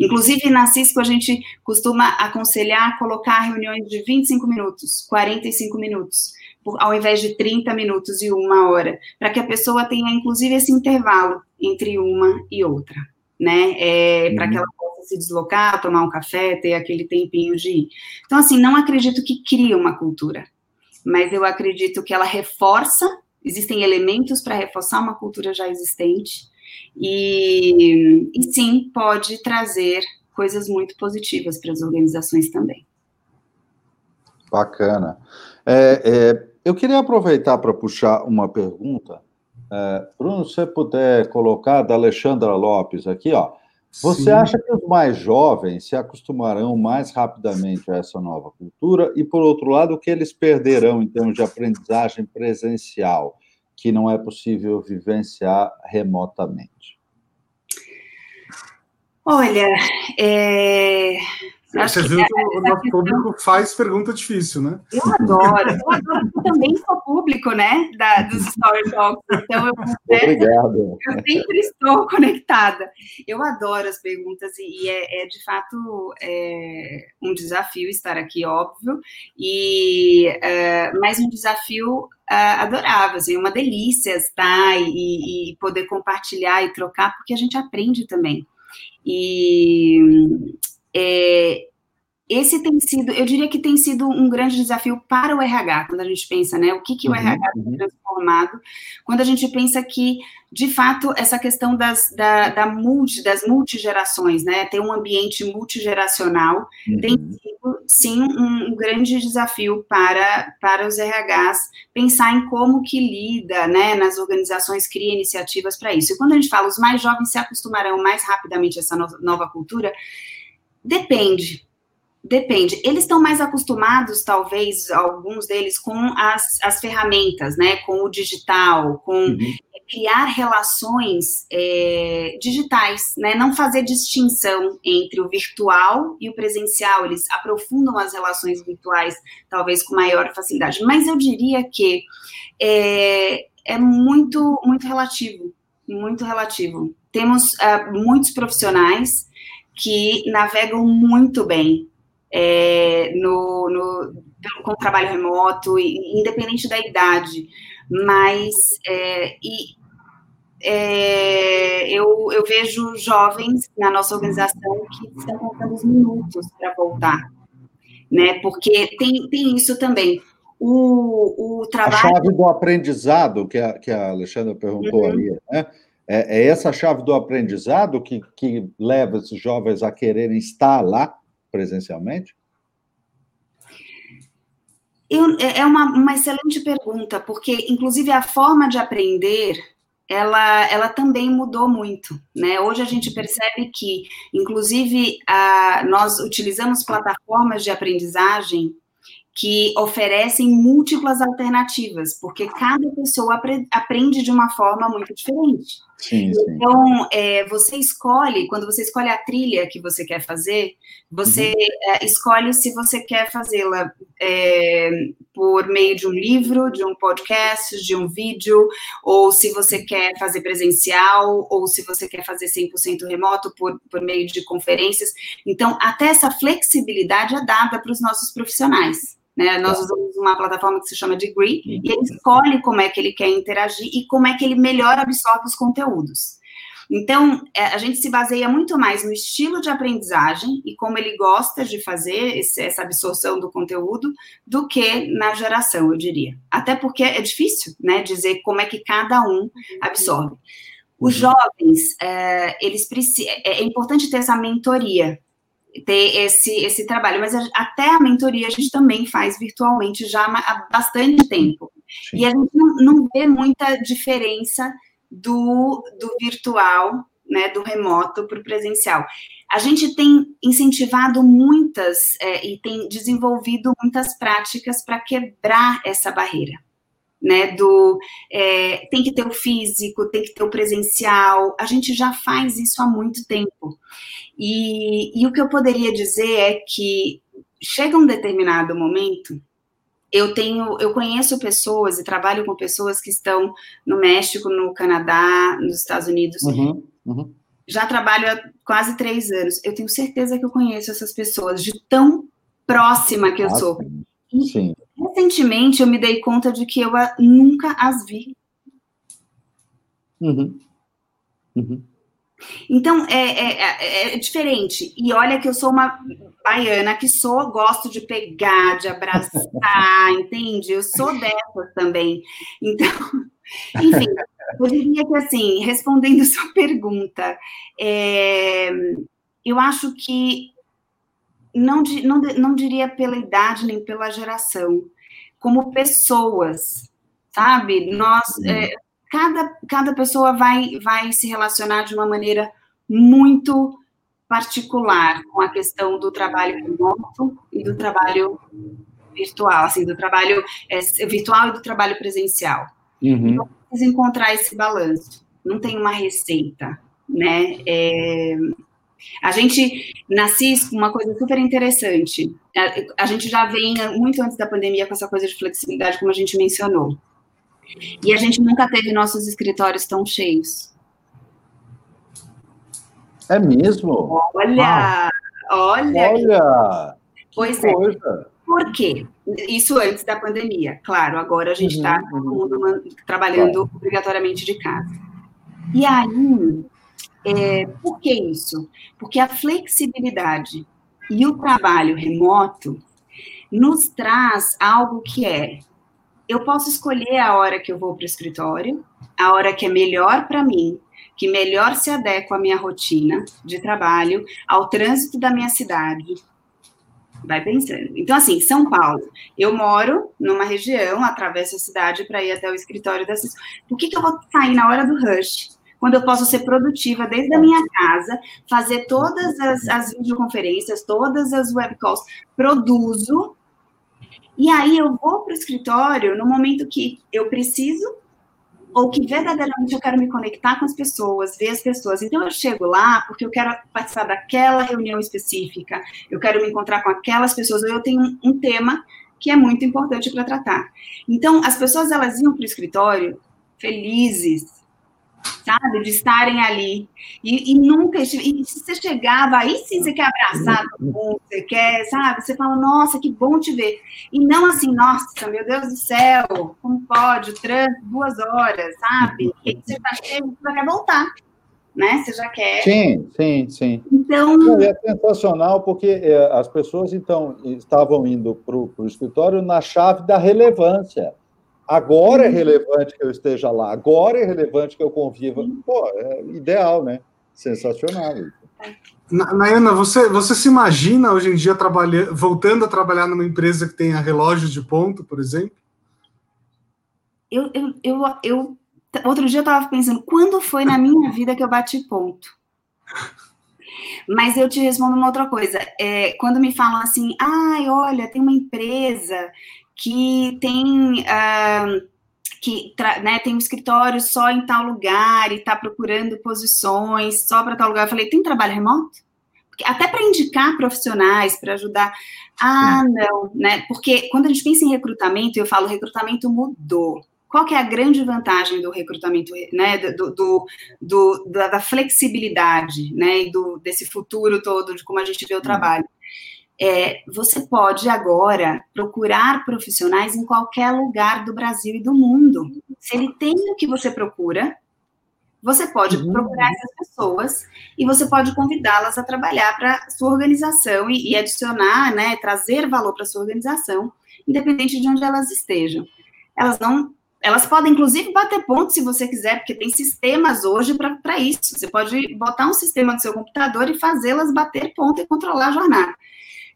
Inclusive, na Cisco, a gente costuma aconselhar colocar reuniões de 25 minutos, 45 minutos, ao invés de 30 minutos e uma hora, para que a pessoa tenha, inclusive, esse intervalo entre uma e outra, né? É, para que uhum. ela possa se deslocar, tomar um café, ter aquele tempinho de ir. Então, assim, não acredito que crie uma cultura, mas eu acredito que ela reforça, existem elementos para reforçar uma cultura já existente, e, e sim, pode trazer coisas muito positivas para as organizações também. Bacana. É, é, eu queria aproveitar para puxar uma pergunta. É, Bruno, se você puder colocar da Alexandra Lopes aqui, ó. Você Sim. acha que os mais jovens se acostumarão mais rapidamente a essa nova cultura? E, por outro lado, o que eles perderão em termos de aprendizagem presencial, que não é possível vivenciar remotamente? Olha, é, você viu que o nosso questão... público faz pergunta difícil, né? Eu adoro, eu adoro, eu também sou público, né, da, dos Story Talks, então eu, Obrigado. eu sempre estou conectada. Eu adoro as perguntas e, e é, é, de fato é, um desafio estar aqui, óbvio, e é, mas um desafio uh, adorável, assim, uma delícia estar e, e poder compartilhar e trocar, porque a gente aprende também. E é, esse tem sido, eu diria que tem sido um grande desafio para o RH, quando a gente pensa, né, o que, que o uhum, RH tem uhum. transformado, quando a gente pensa que, de fato, essa questão das, da, da multi, das multigerações, né, ter um ambiente multigeracional, uhum. tem sido, sim, um, um, grande desafio para, para os RHs pensar em como que lida, né, nas organizações, cria iniciativas para isso. E quando a gente fala, os mais jovens se acostumarão mais rapidamente a essa no, nova cultura, Depende. Depende. Eles estão mais acostumados, talvez, alguns deles, com as, as ferramentas, né? Com o digital, com uhum. criar relações é, digitais, né? Não fazer distinção entre o virtual e o presencial. Eles aprofundam as relações virtuais, talvez com maior facilidade. Mas eu diria que é, é muito, muito relativo, muito relativo. Temos uh, muitos profissionais que navegam muito bem é, no, no, com o trabalho remoto, independente da idade, mas é, e, é, eu, eu vejo jovens na nossa organização que estão contando os minutos para voltar, né? Porque tem, tem isso também. O, o trabalho. A chave do aprendizado, que a, que a Alexandra perguntou uhum. ali, né? É, é, essa chave do aprendizado que, que leva esses jovens a quererem estar lá presencialmente? Eu, é, é uma, uma excelente pergunta, porque, inclusive, a forma de aprender ela, ela também mudou muito, né? Hoje a gente percebe que, inclusive, a, nós utilizamos plataformas de aprendizagem que oferecem múltiplas alternativas, porque cada pessoa aprende de uma forma muito diferente. Sim, sim. Então, é, você escolhe, quando você escolhe a trilha que você quer fazer, você uhum. é, escolhe se você quer fazê-la é, por meio de um livro, de um podcast, de um vídeo, ou se você quer fazer presencial, ou se você quer fazer 100% remoto por, por meio de conferências. Então, até essa flexibilidade é dada para os nossos profissionais. Né? Nós tá. usamos uma plataforma que se chama Degree, uhum. e ele escolhe como é que ele quer interagir e como é que ele melhor absorve os conteúdos. Então, é, a gente se baseia muito mais no estilo de aprendizagem e como ele gosta de fazer esse, essa absorção do conteúdo do que na geração, eu diria. Até porque é difícil, né, dizer como é que cada um absorve. Os uhum. jovens, é, eles é, é importante ter essa mentoria, ter esse, esse trabalho, mas até a mentoria a gente também faz virtualmente já há bastante tempo. Sim. E a gente não, não vê muita diferença do, do virtual, né, do remoto para o presencial. A gente tem incentivado muitas é, e tem desenvolvido muitas práticas para quebrar essa barreira né? Do é, tem que ter o físico, tem que ter o presencial. A gente já faz isso há muito tempo. E, e o que eu poderia dizer é que chega um determinado momento. Eu tenho, eu conheço pessoas e trabalho com pessoas que estão no México, no Canadá, nos Estados Unidos. Uhum, uhum. Já trabalho há quase três anos. Eu tenho certeza que eu conheço essas pessoas de tão próxima que eu ah, sou. Sim. Recentemente eu me dei conta de que eu nunca as vi. Uhum. Uhum. Então é, é, é, é, diferente. E olha que eu sou uma baiana que sou, gosto de pegar, de abraçar, entende? Eu sou dessas também. Então, enfim, eu diria que assim, respondendo sua pergunta, é, eu acho que não, não, não diria pela idade nem pela geração, como pessoas, sabe? Nós, é, cada, cada pessoa vai, vai se relacionar de uma maneira muito particular com a questão do trabalho remoto e do trabalho virtual, assim, do trabalho é, virtual e do trabalho presencial. Uhum. Então, precisa encontrar esse balanço. Não tem uma receita, né? É, a gente, na CIS, uma coisa super interessante, a, a, gente já vem muito antes da pandemia com essa coisa de flexibilidade, como a gente mencionou. E a gente nunca teve nossos escritórios tão cheios. É mesmo? Olha! Olha! Olha! Pois é. Por quê? Isso antes da pandemia. Claro, agora a gente está uhum, uhum. trabalhando obrigatoriamente de casa. E aí, é, por que isso? Porque a flexibilidade e o trabalho remoto nos traz algo que é: eu posso escolher a hora que eu vou para o escritório, a hora que é melhor para mim, que melhor se adequa à minha rotina de trabalho, ao trânsito da minha cidade. Vai pensando. Então, assim, São Paulo, eu moro numa região, atravesso a cidade para ir até o escritório da Por que, que eu vou sair na hora do rush? Quando eu posso ser produtiva desde a minha casa, fazer todas as, as videoconferências, todas as webcalls, produzo, e aí eu vou para o escritório no momento que eu preciso ou que verdadeiramente eu quero me conectar com as pessoas, ver as pessoas. Então eu chego lá porque eu quero participar daquela reunião específica, eu quero me encontrar com aquelas pessoas, ou eu tenho um, um tema que é muito importante para tratar. Então as pessoas elas iam para o escritório felizes, sabe? De estarem ali. E, e nunca. E se você chegava, aí sim você quer abraçar todo mundo, você quer, sabe? Você fala, nossa, que bom te ver. E não assim, nossa, meu Deus do céu, como pode? O trânsito, duas horas, sabe? E aí você está cheio, você já quer voltar. Né? Você já quer. Sim, sim, sim. Então. É sensacional, porque é, as pessoas, então, estavam indo para o escritório na chave da relevância. Agora é relevante que eu esteja lá, agora é relevante que eu conviva. Pô, é ideal, né? Sensacional. Nayana, você, você se imagina hoje em dia trabalhando, voltando a trabalhar numa empresa que tenha relógio de ponto, por exemplo? Eu, eu, eu, eu outro dia eu estava pensando, quando foi na minha vida que eu bati ponto? Mas eu te respondo uma outra coisa. É, quando me falam assim, ai, olha, tem uma empresa que tem. Uh, que né, tem um escritório só em tal lugar e está procurando posições só para tal lugar. Eu falei, tem trabalho remoto? Até para indicar profissionais, para ajudar. Ah, não, né? Porque quando a gente pensa em recrutamento, eu falo, recrutamento mudou. Qual que é a grande vantagem do recrutamento, né? Do, do, do da, da, flexibilidade, né? E do, desse futuro todo de como a gente vê o trabalho é, você pode agora procurar profissionais em qualquer lugar do Brasil e do mundo. Se ele tem o que você procura, você pode uhum. procurar essas pessoas e você pode convidá-las a trabalhar para sua organização e, e, adicionar, né, trazer valor para sua organização, independente de onde elas estejam. Elas não, elas podem inclusive bater ponto se você quiser, porque tem sistemas hoje para isso. Você pode botar um sistema no seu computador e fazê-las bater ponto e controlar a jornada.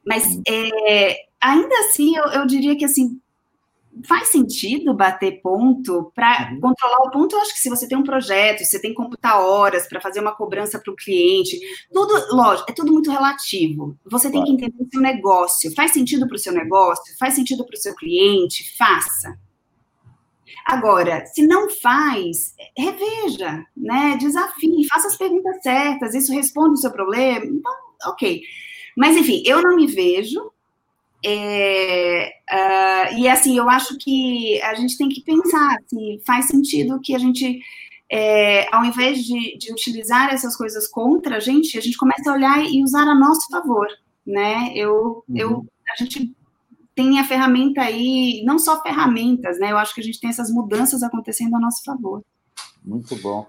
Mas uhum. é, ainda assim, eu, eu, diria que assim faz sentido bater ponto para uhum. controlar o ponto. Eu acho que se você tem um projeto, você tem que computar horas para fazer uma cobrança para o cliente, tudo, lógico, é tudo muito relativo. Você tem que entender o seu negócio. Faz sentido para o seu negócio? Faz sentido para o seu cliente? Faça. Agora, se não faz, reveja, né? Desafie, faça as perguntas certas, isso responde o seu problema. Então, ok. Mas, enfim, eu não me vejo. É, uh, e, assim, eu acho que a gente tem que pensar se faz sentido que a gente, é, ao invés de, de utilizar essas coisas contra a gente, a gente comece a olhar e usar a nosso favor, né? Eu, uhum. eu, a gente tem a ferramenta aí, não só ferramentas, né? Eu acho que a gente tem essas mudanças acontecendo a nosso favor. Muito bom.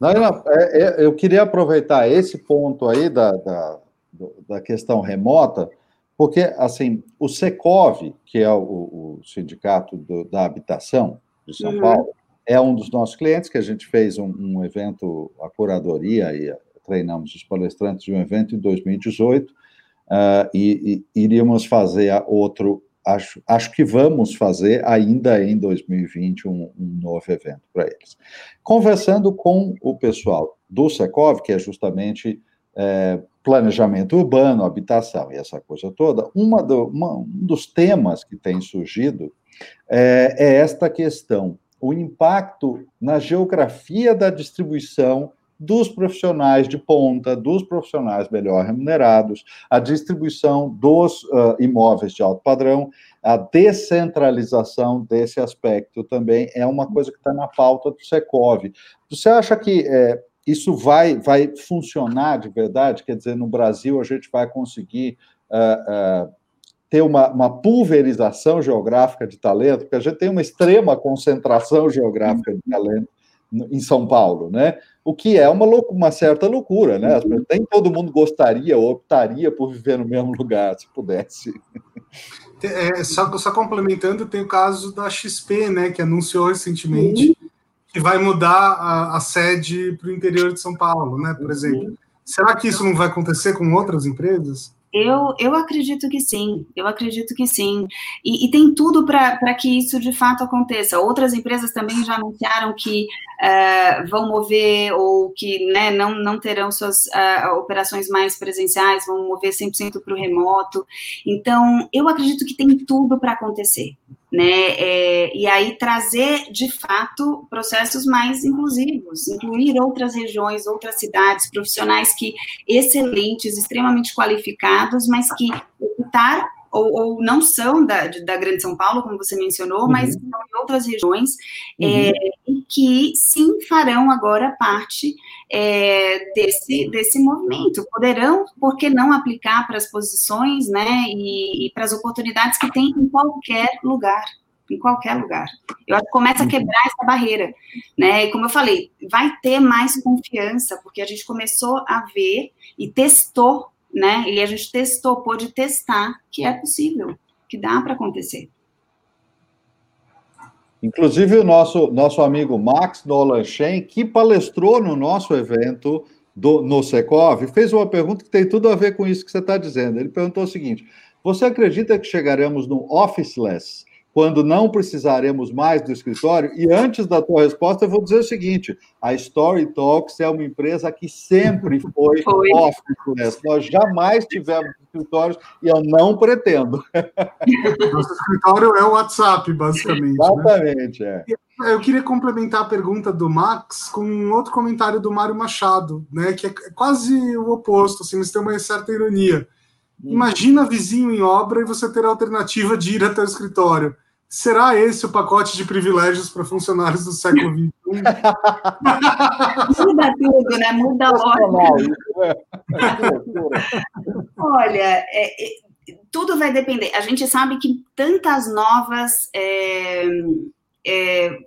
Não, é, é, eu queria aproveitar esse ponto aí da, da da questão remota, porque, assim, o Secov, que é o, o sindicato do, da habitação de São uhum. Paulo, é um dos nossos clientes, que a gente fez um, um, evento, a curadoria, e treinamos os palestrantes de um evento em 2018, uh, ah, e, e, iríamos fazer outro, acho, acho que vamos fazer ainda em 2020 um, um novo evento para eles. Conversando com o pessoal do Secov, que é justamente é, planejamento urbano, habitação e essa coisa toda, uma, do, uma um dos temas que tem surgido é, é esta questão, o impacto na geografia da distribuição dos profissionais de ponta, dos profissionais melhor remunerados, a distribuição dos uh, imóveis de alto padrão, a descentralização desse aspecto também é uma coisa que está na pauta do Secov. Você acha que é, isso vai, vai funcionar de verdade? Quer dizer, no Brasil a gente vai conseguir uh, uh, ter uma, uma, pulverização geográfica de talento, porque a gente tem uma extrema concentração geográfica de talento em São Paulo, né? O que é uma, uma certa loucura, né? Nem todo mundo gostaria ou optaria por viver no mesmo lugar, se pudesse. É, só, só complementando, tem o caso da XP, né, que anunciou recentemente que vai mudar a, a sede para o interior de São Paulo, né? Por exemplo. Será que isso não vai acontecer com outras empresas? Eu, eu acredito que sim, eu acredito que sim. E, e tem tudo para que isso de fato aconteça. Outras empresas também já anunciaram que uh, vão mover ou que né, não, não terão suas uh, operações mais presenciais, vão mover 100% para o remoto. Então, eu acredito que tem tudo para acontecer. Né? É, e aí trazer de fato processos mais inclusivos, incluir outras regiões, outras cidades, profissionais que excelentes, extremamente qualificados, mas que optaram ou, ou, não são da, da Grande São Paulo, como você mencionou, uhum. mas são em outras regiões, uhum. é, que sim farão agora parte é, desse, desse movimento. Poderão, por que não aplicar para as posições né, e, e para as oportunidades que tem em qualquer lugar em qualquer lugar. Eu acho que começa a uhum. quebrar essa barreira, né? E como eu falei, vai ter mais confiança, porque a gente começou a ver e testou né? E a gente testou, pôde testar que é possível, que dá para acontecer. Inclusive o nosso, nosso amigo Max Nolanchen, que palestrou no nosso evento do, no Secov, fez uma pergunta que tem tudo a ver com isso que você está dizendo. Ele perguntou o seguinte: você acredita que chegaremos no officeless quando não precisaremos mais do escritório? E antes da tua resposta, eu vou dizer o seguinte: a Story Talks é uma empresa que sempre foi, foi. office. Nós jamais tivemos escritórios e eu não pretendo. Nosso escritório é o WhatsApp, basicamente. Né? Exatamente, né? é. Eu queria complementar a pergunta do Max com um outro comentário do Mário Machado, né, que é quase o oposto, assim, mas tem uma certa ironia. Hum. Imagina vizinho em obra e você ter a alternativa de ir até o escritório. Será esse o pacote de privilégios para funcionários do século XXI? Muda tudo, né? Muda logo. Olha, é, é, tudo vai depender. A gente sabe que tantas novas é, é,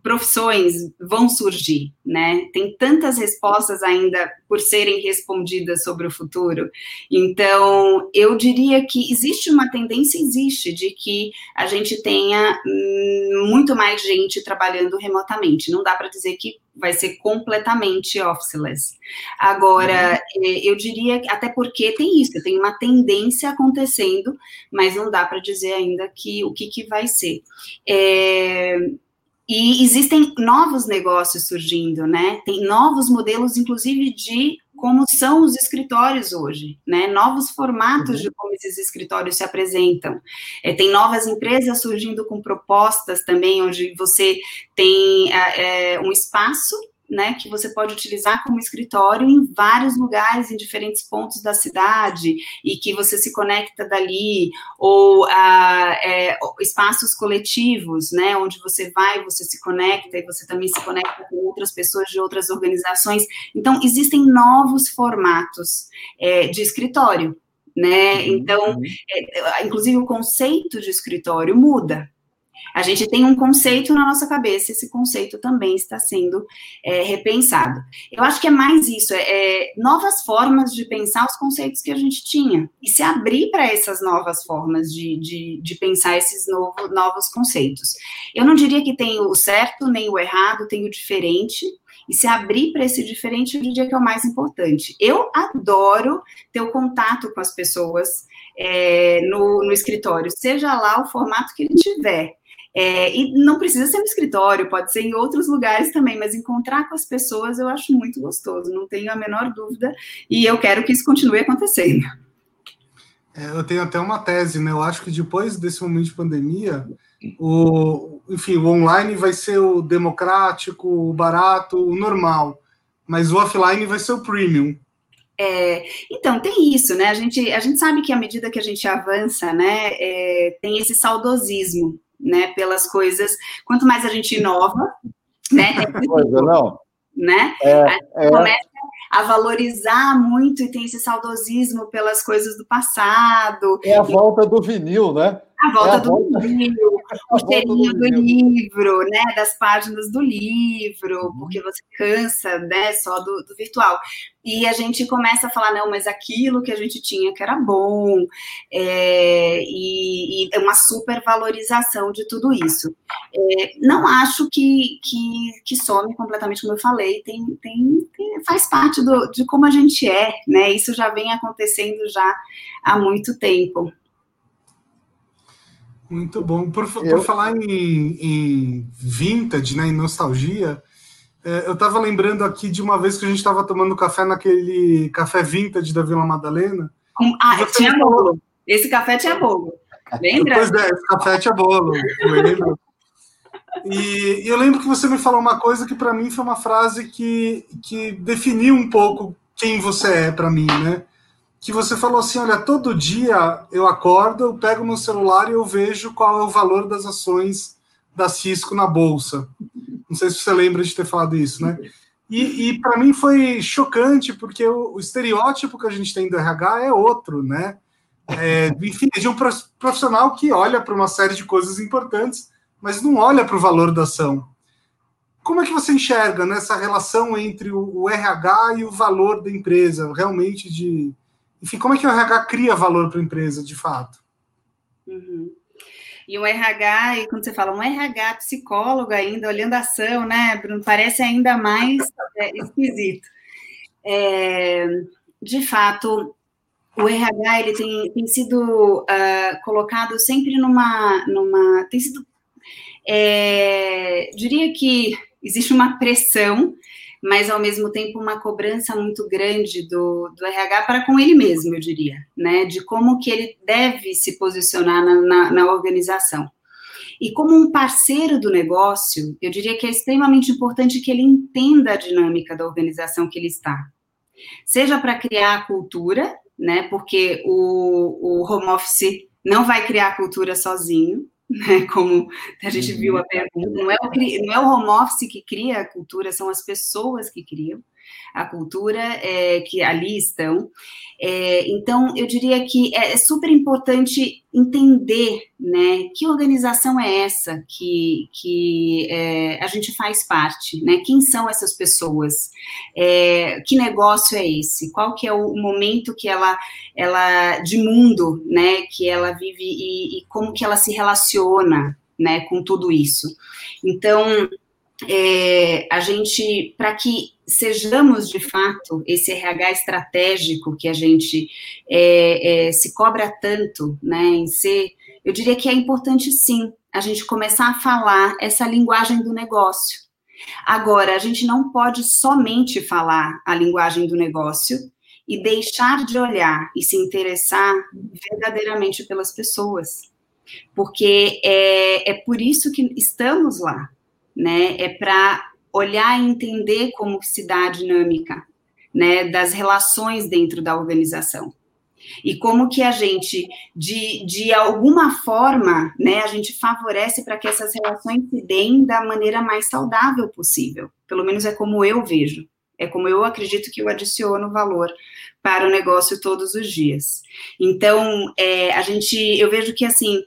profissões vão surgir, né? Tem tantas respostas ainda por serem respondidas sobre o futuro. Então, eu diria que existe uma tendência, existe, de que a gente tenha hum, muito mais gente trabalhando remotamente. Não dá para dizer que vai ser completamente officeless. Agora, uhum. É, eu diria, até porque tem isso, tem uma tendência acontecendo, mas não dá para dizer ainda que o que, que vai ser. É, e existem novos negócios surgindo, né? Tem novos modelos, inclusive, de como são os escritórios hoje, né? Novos formatos uhum. de como esses escritórios se apresentam. É, tem novas empresas surgindo com propostas também, onde você tem é, um espaço né, que você pode utilizar como escritório em vários lugares, em diferentes pontos da cidade, e que você se conecta dali, ou ah, é, espaços coletivos, né, onde você vai, você se conecta, e você também se conecta com outras pessoas de outras organizações. Então, existem novos formatos é, de escritório, né, uhum, então, uhum. é, inclusive o conceito de escritório muda, a gente tem um conceito na nossa cabeça, esse conceito também está sendo é, repensado. Eu acho que é mais isso, é, é, novas formas de pensar os conceitos que a gente tinha e se abrir para essas novas formas de, de, de pensar esses novo, novos conceitos. Eu não diria que tem o certo nem o errado, tem o diferente, e se abrir para esse diferente, eu diria que é o mais importante. Eu adoro ter o contato com as pessoas é, no, no escritório, seja lá o formato que ele tiver. É, e não precisa ser no escritório, pode ser em outros lugares também, mas encontrar com as pessoas eu acho muito gostoso, não tenho a menor dúvida, e eu quero que isso continue acontecendo. É, eu tenho até uma tese, né? Eu acho que depois desse momento de pandemia, o, enfim, o online vai ser o democrático, o barato, o normal, mas o offline vai ser o premium. É, então, tem isso, né? A gente, a gente sabe que à medida que a gente avança, né, é, tem esse saudosismo né, pelas coisas. Quanto mais a gente inova, né? Coisa, não. Né? É, a gente é... começa a valorizar muito e tem esse saudosismo pelas coisas do passado. É a volta do vinil, né? A volta é a do volta... livro, o cheirinho do, do livro, né? Das páginas do livro, uhum. porque você cansa, né? Só do, do, virtual. E a gente começa a falar, não, mas aquilo que a gente tinha que era bom, é, e, e é uma supervalorização de tudo isso. É, não acho que, que, que some completamente, como eu falei, tem, tem, tem, faz parte do, de como a gente é, né? Isso já vem acontecendo já há muito tempo. Muito bom. Por, eu... por falar em, em, vintage, né, em nostalgia, é, eu estava lembrando aqui de uma vez que a gente estava tomando café naquele café vintage da Vila Madalena. ah, tinha bolo. Esse café tinha bolo. Lembra? Pois é, esse café tinha bolo. Lembro. E, e eu lembro que você me falou uma coisa que para mim foi uma frase que, que definiu um pouco quem você é para mim, né? Que você falou assim: olha, todo dia eu acordo, eu pego meu celular e eu vejo qual é o valor das ações da Cisco na bolsa. Não sei se você lembra de ter falado isso, né? E, e para mim foi chocante, porque o, o, estereótipo que a gente tem do RH é outro, né? É, enfim, é de um profissional que olha para uma série de coisas importantes, mas não olha para o valor da ação. Como é que você enxerga nessa relação entre o, o RH e o valor da empresa, realmente de, enfim, como é que o RH cria valor para a empresa, de fato? Uhum. E o RH, e quando você fala um RH psicólogo ainda, olhando a ação, né, Bruno, parece ainda mais é, esquisito. É, de fato, o RH ele tem, tem sido uh, colocado sempre numa, numa tem sido, é, diria que existe uma pressão mas ao mesmo tempo uma cobrança muito grande do, do RH para com ele mesmo, eu diria, né? De como que ele deve se posicionar na, na, na organização. E como um parceiro do negócio, eu diria que é extremamente importante que ele entenda a dinâmica da organização que ele está. Seja para criar a cultura, né? Porque o, o home office não vai criar a cultura sozinho, né? Como a gente viu a uhum. pergunta, não é, o, não é o home office que cria a cultura, são as pessoas que criam a cultura é, que ali estão. É, então, eu diria que é, é super importante entender, né, que organização é essa que, que é, a gente faz parte, né, quem são essas pessoas, é, que negócio é esse, qual que é o momento que ela, ela de mundo, né, que ela vive e, e como que ela se relaciona, né, com tudo isso. Então, é, a gente, para que sejamos de fato esse RH estratégico que a gente é, é, se cobra tanto, né, em ser, eu diria que é importante sim a gente começar a falar essa linguagem do negócio. Agora, a gente não pode somente falar a linguagem do negócio e deixar de olhar e se interessar verdadeiramente pelas pessoas, porque é, é por isso que estamos lá, né? É para olhar e entender como se dá a dinâmica, né, das relações dentro da organização. E como que a gente, de, de alguma forma, né, a gente favorece para que essas relações se deem da maneira mais saudável possível. Pelo menos é como eu vejo. É como eu acredito que eu adiciono valor para o negócio todos os dias. Então, é, a gente, eu vejo que assim,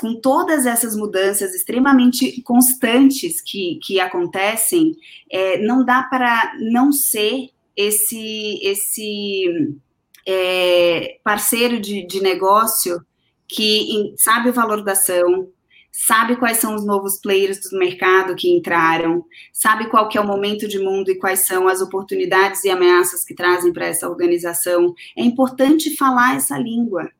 com todas essas mudanças extremamente constantes que, que acontecem, é, não dá para não ser esse, esse é, parceiro de, de negócio que sabe o valor da ação, sabe quais são os novos players do mercado que entraram, sabe qual que é o momento de mundo e quais são as oportunidades e ameaças que trazem para essa organização. É importante falar essa língua,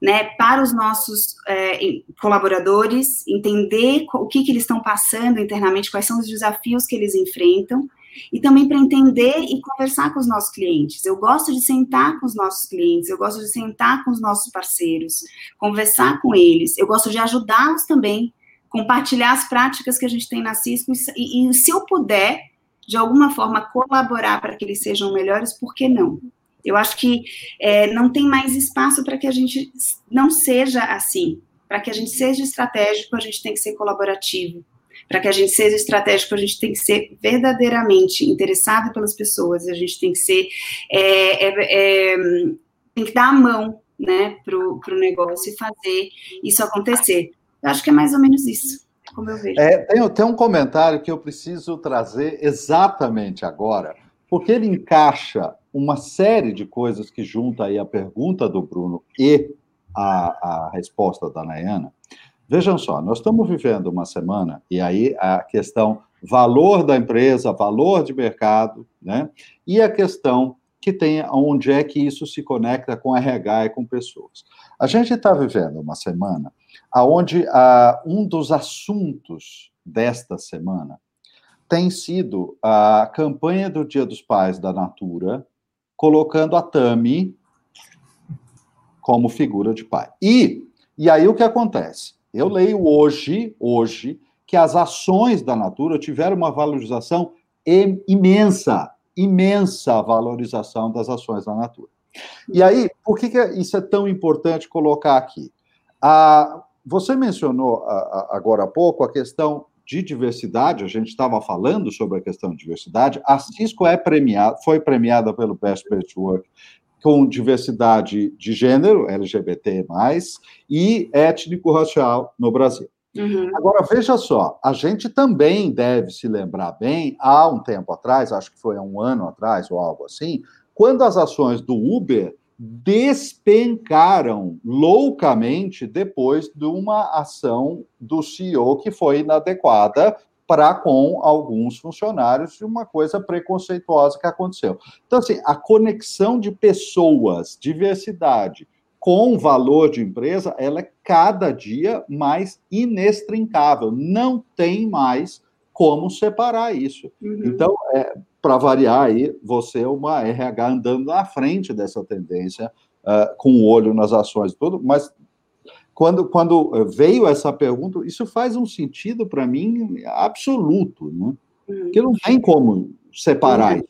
né, para os nossos é, colaboradores, entender o que, que eles estão passando internamente, quais são os desafios que eles enfrentam, e também para entender e conversar com os nossos clientes. Eu gosto de sentar com os nossos clientes, eu gosto de sentar com os nossos parceiros, conversar com eles, eu gosto de ajudá-los também, compartilhar as práticas que a gente tem na Cisco, e, e se eu puder, de alguma forma, colaborar para que eles sejam melhores, por que não? Eu acho que é, não tem mais espaço para que a gente não seja assim. Para que a gente seja estratégico, a gente tem que ser colaborativo. Para que a gente seja estratégico, a gente tem que ser verdadeiramente interessado pelas pessoas. A gente tem que ser, é, é, é tem que dar a mão né, para o negócio e fazer isso acontecer. Eu acho que é mais ou menos isso, como eu vejo. É, tem, tem um comentário que eu preciso trazer exatamente agora, porque ele encaixa uma série de coisas que junta aí a pergunta do Bruno e a, a resposta da Nayana. Vejam só, nós estamos vivendo uma semana, e aí a questão valor da empresa, valor de mercado, né? E a questão que tem onde é que isso se conecta com RH e com pessoas. A gente está vivendo uma semana onde ah, um dos assuntos desta semana tem sido a campanha do Dia dos Pais da Natura, colocando a Tami como figura de pai. E, e aí o que acontece? Eu leio hoje, hoje, que as ações da Natura tiveram uma valorização imensa, imensa valorização das ações da Natura. E aí, por que, que isso é tão importante colocar aqui? Ah, você mencionou agora há pouco a questão de diversidade, a gente estava falando sobre a questão de diversidade. A Cisco é premiada, foi premiada pelo Best Place to Work com diversidade de gênero, LGBT+, e étnico-racial no Brasil. Uhum. Agora, veja só, a gente também deve se lembrar bem, há um tempo atrás, acho que foi há um ano atrás ou algo assim, quando as ações do Uber despencaram loucamente depois de uma ação do CEO que foi inadequada para com alguns funcionários de uma coisa preconceituosa que aconteceu. Então, assim, a conexão de pessoas, diversidade, com valor de empresa, ela é cada dia mais inextrincável. Não tem mais como separar isso. Uhum. Então, é, para variar aí, você é uma RH andando na frente dessa tendência, uh, com o olho nas ações e tudo, mas quando, quando veio essa pergunta, isso faz um sentido para mim absoluto, né? Porque não tem como separar isso.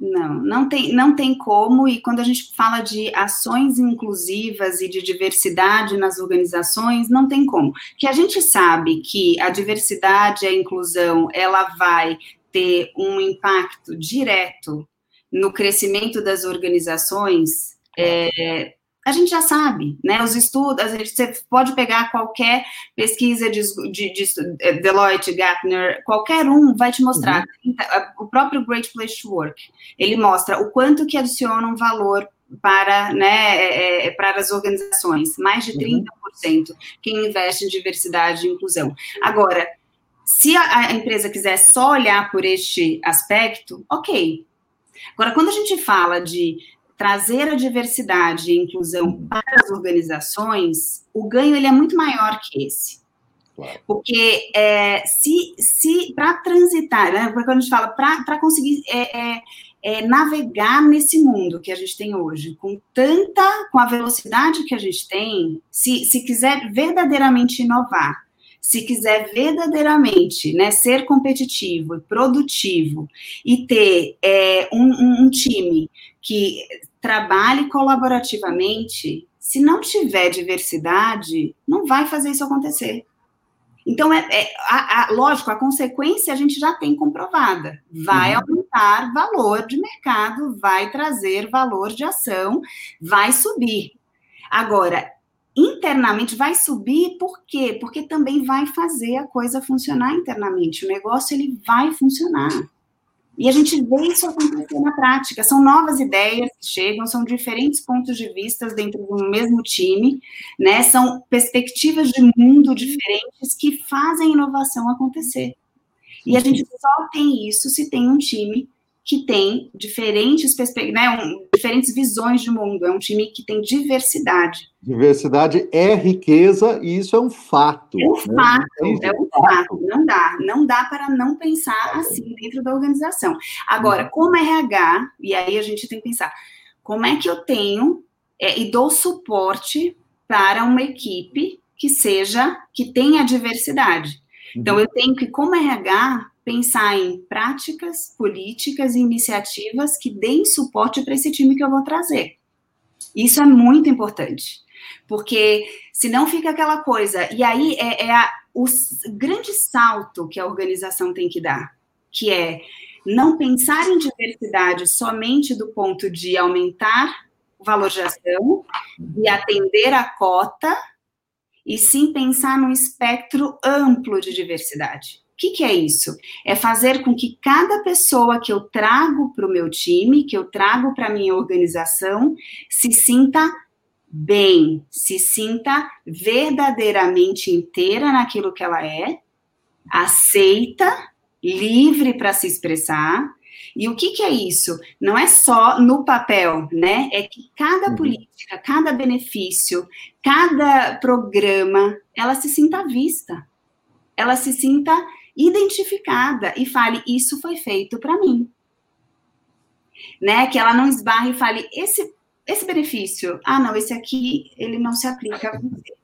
Não, não tem, não tem como, e quando a gente fala de ações inclusivas e de diversidade nas organizações, não tem como. Que a gente sabe que a diversidade e a inclusão, ela vai ter um impacto direto no crescimento das organizações, é, a gente já sabe, né? Os estudos, você pode pegar qualquer pesquisa de, de, de é, Deloitte, Gartner, qualquer um vai te mostrar. Uhum. O próprio Great Place to Work, ele mostra o quanto que adiciona um valor para, né, é, é para as organizações, mais de 30% uhum. quem investe em diversidade e inclusão. Agora, se a, a empresa quiser só olhar por este aspecto, ok. Agora, quando a gente fala de trazer a diversidade e inclusão para as organizações, o ganho ele é muito maior que esse. Porque é, se, se para transitar, né, quando a gente fala para conseguir é, é, é, navegar nesse mundo que a gente tem hoje, com tanta, com a velocidade que a gente tem, se, se quiser verdadeiramente inovar, se quiser verdadeiramente né, ser competitivo e produtivo e ter é, um, um, time que trabalhe colaborativamente, se não tiver diversidade, não vai fazer isso acontecer. Então, é, é a, a, lógico, a consequência a gente já tem comprovada. Vai uhum. aumentar valor de mercado, vai trazer valor de ação, vai subir. Agora, internamente vai subir, por quê? Porque também vai fazer a coisa funcionar internamente. O negócio ele vai funcionar. E a gente vê isso acontecer na prática. São novas ideias que chegam, são diferentes pontos de vista dentro do mesmo time, né? São perspectivas de mundo diferentes que fazem a inovação acontecer. E a gente só tem isso se tem um time que tem diferentes perspectivas, né, um, diferentes visões de mundo. É um time que tem diversidade. Diversidade é riqueza e isso é um fato. É um né? fato, é um fato. Não dá, não dá para não pensar assim dentro da organização. Agora, uhum. como RH, e aí a gente tem que pensar, como é que eu tenho é, e dou suporte para uma equipe que seja, que tenha diversidade. Então, uhum. eu tenho que, como RH, pensar em práticas, políticas e iniciativas que deem suporte para esse time que eu vou trazer. Isso é muito importante, porque senão fica aquela coisa. E aí é, é a, o grande salto que a organização tem que dar, que é não pensar em diversidade somente do ponto de aumentar valor de ação, de atender a cota, e sim pensar num espectro amplo de diversidade. O que, que, é isso? É fazer com que cada pessoa que eu trago para o meu time, que eu trago para a minha organização, se sinta bem, se sinta verdadeiramente inteira naquilo que ela é, aceita, livre para se expressar. E o que, que, é isso? Não é só no papel, né? É que cada uhum. política, cada benefício, cada programa, ela se sinta vista, ela se sinta identificada e fale: Isso foi feito para mim. Né? Que ela não esbarre e fale: Esse esse benefício, ah, não, esse aqui, ele não se aplica a você.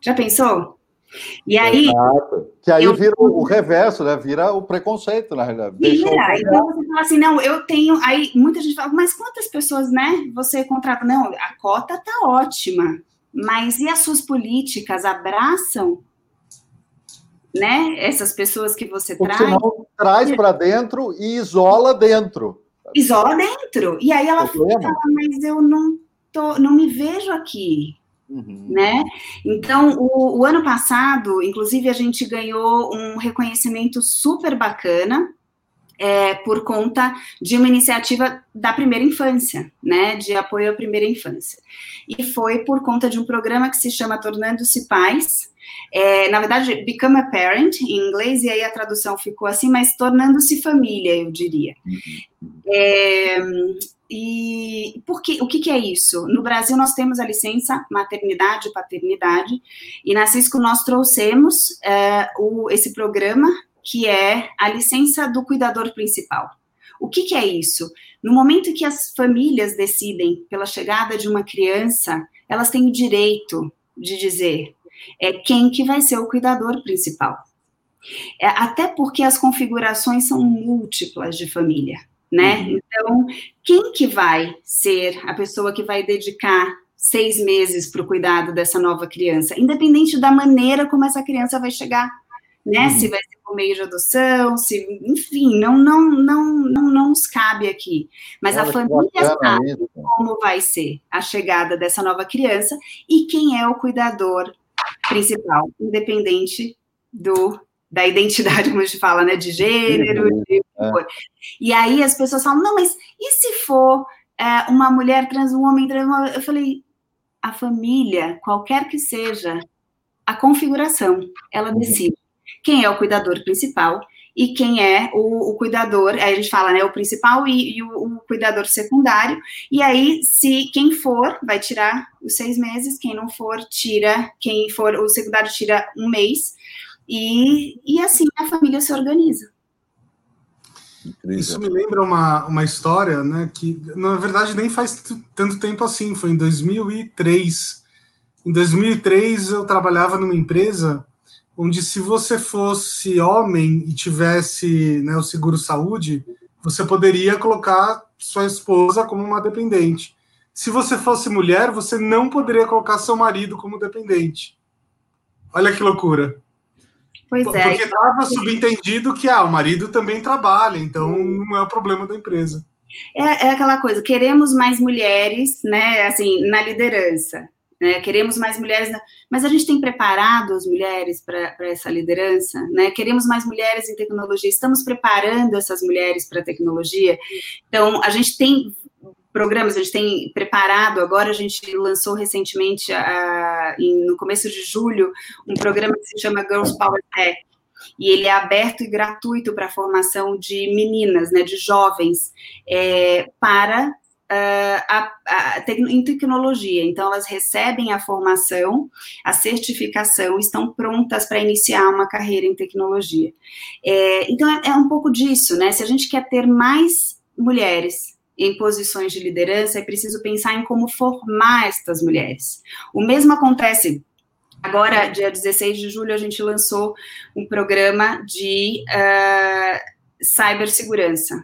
Já pensou? E aí. Exato. Que aí eu, vira o reverso, né? Vira o preconceito, na realidade. Vira. Então você fala assim, não, eu tenho. Aí muita gente fala, mas quantas pessoas, né? Você contrata? Não, a cota tá ótima. Mas e as suas políticas abraçam né? Essas pessoas que você Porque traz. Senão, traz para dentro e isola dentro isola dentro. E aí ela fala, mas eu não tô, não me vejo aqui. Uhum. Né? Então, o, o, ano passado, inclusive, a gente ganhou um reconhecimento super bacana é, por conta de uma iniciativa da primeira infância, né? De apoio à primeira infância. E foi por conta de um programa que se chama Tornando-se Pais, é, na verdade, become a parent em inglês, e aí a tradução ficou assim, mas tornando-se família, eu diria. É, e porque, o que, que, é isso? No Brasil, nós temos a licença maternidade e paternidade, e na Cisco nós trouxemos é, o, esse programa, que é a licença do cuidador principal. O que, que é isso? No momento que as famílias decidem pela chegada de uma criança, elas têm o direito de dizer: é quem que vai ser o cuidador principal. É, até porque as configurações são múltiplas de família, né? Uhum. Então, quem que vai ser a pessoa que vai dedicar seis meses para o cuidado dessa nova criança, independente da maneira como essa criança vai chegar, né? Uhum. Se vai ser por meio de adoção, se, enfim, não, não, não, não, não nos cabe aqui. Mas Olha, a família sabe como vai ser a chegada dessa nova criança e quem é o cuidador principal, independente do da identidade, como a gente fala, né, de gênero. De... É. E aí as pessoas falam, não, mas e se for é, uma mulher trans, um homem trans? Uma... Eu falei, a família, qualquer que seja a configuração, ela uhum. decide quem é o cuidador principal e quem é o, o, cuidador, aí a gente fala, né, o principal e, e o, o, cuidador secundário, e aí, se quem for, vai tirar os seis meses, quem não for, tira, quem for, o secundário tira um mês, e, e assim a família se organiza. Isso me lembra uma, uma história, né, que na verdade nem faz tanto tempo assim, foi em 2003. Em 2003 eu trabalhava numa empresa onde se você fosse homem e tivesse né, o seguro saúde, você poderia colocar sua esposa como uma dependente. Se você fosse mulher, você não poderia colocar seu marido como dependente. Olha que loucura. Pois é. Porque estava subentendido que ah, o marido também trabalha, então não é o problema da empresa. É, é aquela coisa, queremos mais mulheres, né, assim, na liderança né? Queremos mais mulheres, mas a gente tem preparado as mulheres para essa liderança, né? Queremos mais mulheres em tecnologia, estamos preparando essas mulheres para a tecnologia. Então, a gente tem programas, a gente tem preparado, agora a gente lançou recentemente, a, em, no começo de julho, um programa que se chama Girls Power Tech, e ele é aberto e gratuito para a formação de meninas, né, de jovens, é, para uh, a, a, em tecnologia. Então, elas recebem a formação, a certificação, estão prontas para iniciar uma carreira em tecnologia. É, então, é, é um pouco disso, né? Se a gente quer ter mais mulheres em posições de liderança, é preciso pensar em como formar estas mulheres. O mesmo acontece Agora, dia 16 de julho, a gente lançou um programa de uh, cibersegurança.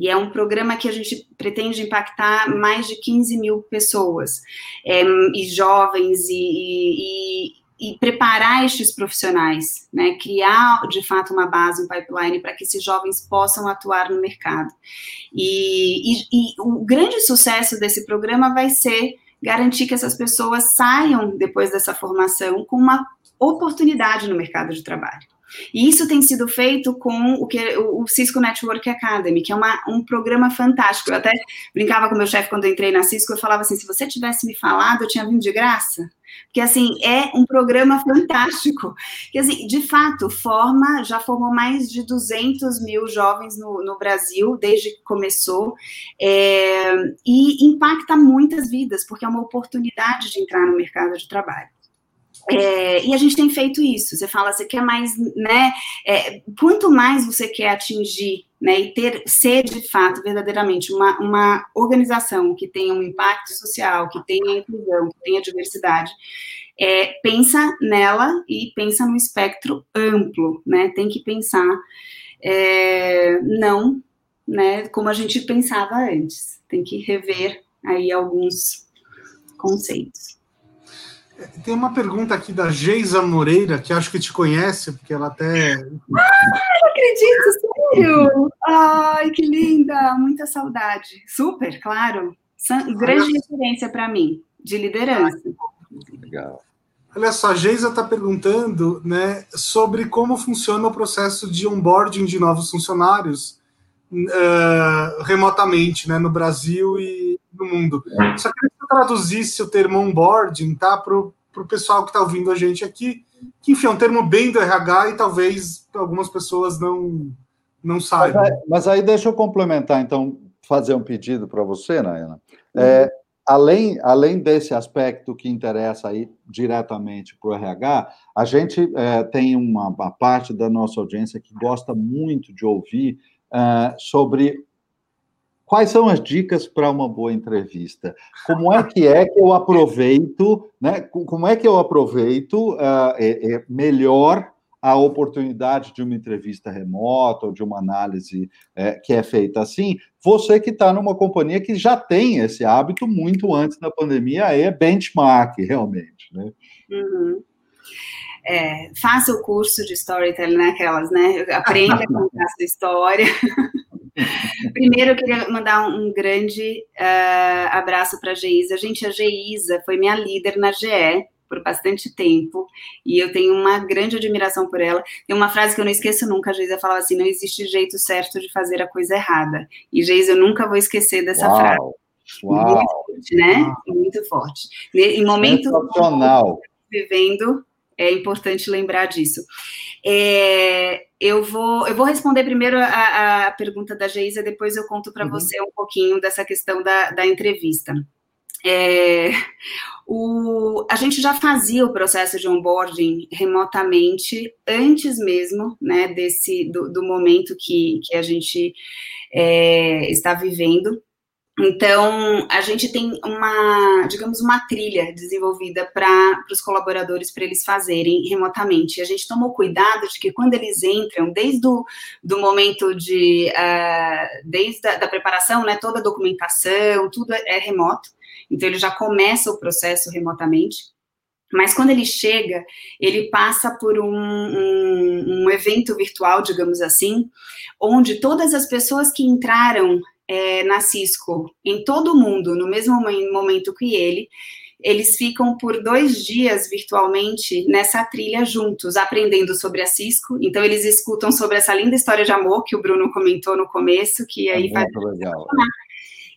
E é um programa que a gente pretende impactar mais de 15 mil pessoas, é, e jovens, e, e, e preparar estes profissionais, né, criar de fato uma base, um pipeline para que esses jovens possam atuar no mercado. E, e, e, o grande sucesso desse programa vai ser garantir que essas pessoas saiam depois dessa formação com uma oportunidade no mercado de trabalho. E isso tem sido feito com o que o Cisco Network Academy, que é uma, um programa fantástico. Eu até brincava com meu chefe quando eu entrei na Cisco, eu falava assim: se você tivesse me falado, eu tinha vindo de graça. Porque, assim, é um programa fantástico. Que, assim, de fato, forma, já formou mais de 200 mil jovens no, no Brasil, desde que começou, é, e impacta muitas vidas, porque é uma oportunidade de entrar no mercado de trabalho. É, e a gente tem feito isso. Você fala, você quer mais, né? É, quanto mais você quer atingir, né, e ter ser de fato verdadeiramente uma, uma organização que tenha um impacto social, que tenha inclusão, que tenha diversidade, é, pensa nela e pensa no espectro amplo, né? Tem que pensar é, não, né? Como a gente pensava antes. Tem que rever aí alguns conceitos. Tem uma pergunta aqui da Geisa Moreira, que acho que te conhece, porque ela até. Ah, não acredito, sério! Ai, que linda! Muita saudade. Super, claro. Grande referência para mim, de liderança. Legal. Olha só, a Geisa está perguntando né, sobre como funciona o processo de onboarding de novos funcionários uh, remotamente, né, no Brasil e no mundo. Só queria que você traduzisse o termo onboarding, tá, para o pessoal que está ouvindo a gente aqui, que, enfim, é um termo bem do RH e talvez algumas pessoas não, não saibam. Mas aí, mas aí deixa eu complementar, então, fazer um pedido para você, Nayana. Uhum. É, além, além desse aspecto que interessa aí diretamente para o RH, a gente é, tem uma, uma, parte da nossa audiência que gosta muito de ouvir uh, sobre quais são as dicas para uma boa entrevista. Como é que é que eu aproveito, né? Como é que eu aproveito uh, é, é melhor a oportunidade de uma entrevista remota ou de uma análise é, que é feita assim, você que está numa companhia que já tem esse hábito muito antes da pandemia, é benchmark, realmente, né? Uhum é, faça o curso de storytelling naquelas, né? Aprenda a contar sua história. Primeiro, eu queria mandar um, grande uh, abraço para a Geisa. Gente, a Geisa foi minha líder na GE por bastante tempo e eu tenho uma grande admiração por ela. Tem uma frase que eu não esqueço nunca, a Geisa falava assim, não existe jeito certo de fazer a coisa errada. E Geisa, eu nunca vou esquecer dessa Uau. frase. Uau. Muito forte, né? Uau. Muito forte. Em momentos vivendo é importante lembrar disso. É, eu, vou, eu vou responder primeiro a, a pergunta da Geisa, depois eu conto para uhum. você um pouquinho dessa questão da, da entrevista. É, o, a gente já fazia o processo de onboarding remotamente antes mesmo né, desse do, do momento que, que a gente é, está vivendo. Então, a gente tem uma, digamos, uma trilha desenvolvida para os colaboradores, para eles fazerem remotamente. A gente tomou cuidado de que quando eles entram, desde o do momento de, uh, desde a da preparação, né, toda a documentação, tudo é, é remoto. Então, ele já começa o processo remotamente. Mas quando ele chega, ele passa por um, um, um evento virtual, digamos assim, onde todas as pessoas que entraram é, na Cisco em todo o mundo, no mesmo momento que ele, eles ficam por dois dias virtualmente nessa trilha juntos, aprendendo sobre a Cisco. Então, eles escutam sobre essa linda história de amor que o Bruno comentou no começo, que aí é. Legal.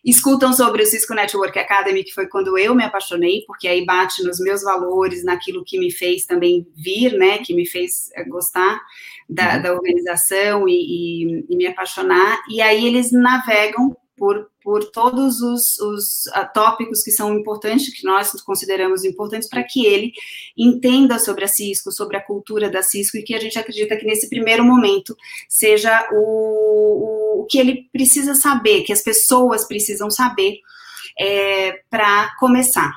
Escutam sobre o Cisco Network Academy, que foi quando eu me apaixonei, porque aí bate nos meus valores, naquilo que me fez também vir, né, que me fez eh, gostar da, uhum. da organização e, e, e, me apaixonar. E aí eles navegam por, por todos os, os uh, tópicos que são importantes, que nós consideramos importantes, para que ele entenda sobre a Cisco, sobre a cultura da Cisco, e que a gente acredita que nesse primeiro momento seja o, o que ele precisa saber, que as pessoas precisam saber é, para começar.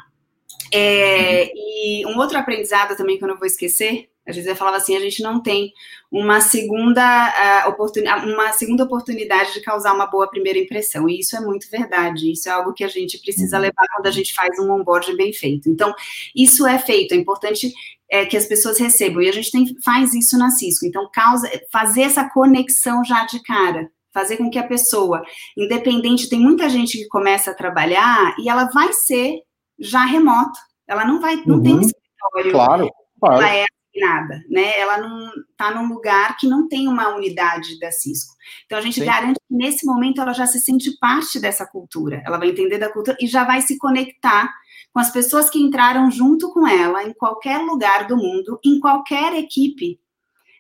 É, e um outro aprendizado também que eu não vou esquecer a Gisele falava assim, a gente não tem uma segunda, uh, oportunidade, uma segunda oportunidade de causar uma boa primeira impressão, e isso é muito verdade, isso é algo que a gente precisa uhum. levar quando a gente faz um onboard bem feito. Então, isso é feito, é importante é, que as pessoas recebam. E a gente tem, faz isso na Cisco. Então, causa, fazer essa conexão já de cara. Fazer com que a pessoa, independente, tem muita gente que começa a trabalhar e ela vai ser já remoto. Ela não vai, não uhum. tem escritório. Claro, claro. Ela é nada, né? Ela não está num lugar que não tem uma unidade da Cisco. Então a gente Sim. garante que nesse momento ela já se sente parte dessa cultura. Ela vai entender da cultura e já vai se conectar com as pessoas que entraram junto com ela em qualquer lugar do mundo, em qualquer equipe.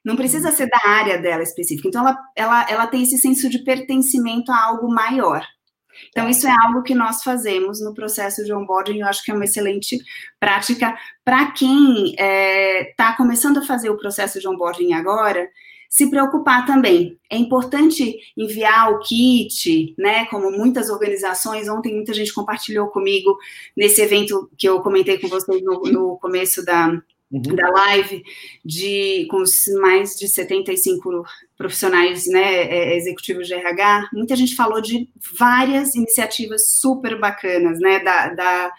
Não precisa ser da área dela específica. Então ela, ela, ela tem esse senso de pertencimento a algo maior. Então, isso é algo que nós fazemos no processo de onboarding, eu acho que é uma excelente prática para quem está é, tá começando a fazer o processo de onboarding agora, se preocupar também. É importante enviar o kit, né? Como muitas organizações, ontem muita gente compartilhou comigo nesse evento que eu comentei com vocês no, no começo da, uhum. da live, de, com mais de 75 profissionais né, é, executivos de RH, muita gente falou de várias iniciativas super bacanas, né, da, da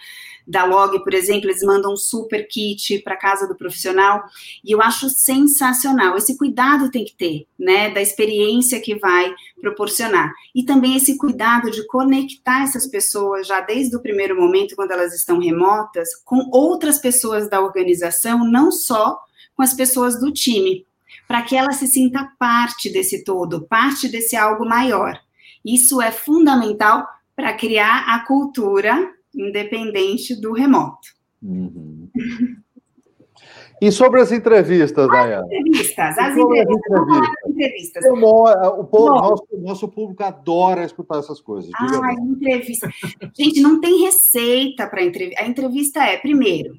da Log, por exemplo, eles mandam um super kit para casa do profissional, e eu acho sensacional. Esse cuidado tem que ter, né, da experiência que vai proporcionar. E também esse cuidado de conectar essas pessoas já desde o primeiro momento, quando elas estão remotas, com outras pessoas da organização, não só com as pessoas do time, para que ela se sinta parte desse todo, parte desse algo maior. Isso é fundamental para criar a cultura independente do remoto. Uhum. E sobre as entrevistas, Dayana? Entrevistas, as entrevistas. As entrevistas. O povo, nosso, nosso, público adora escutar essas coisas. Ah, entrevista. Gente, não tem receita para entrevista. A entrevista é, primeiro,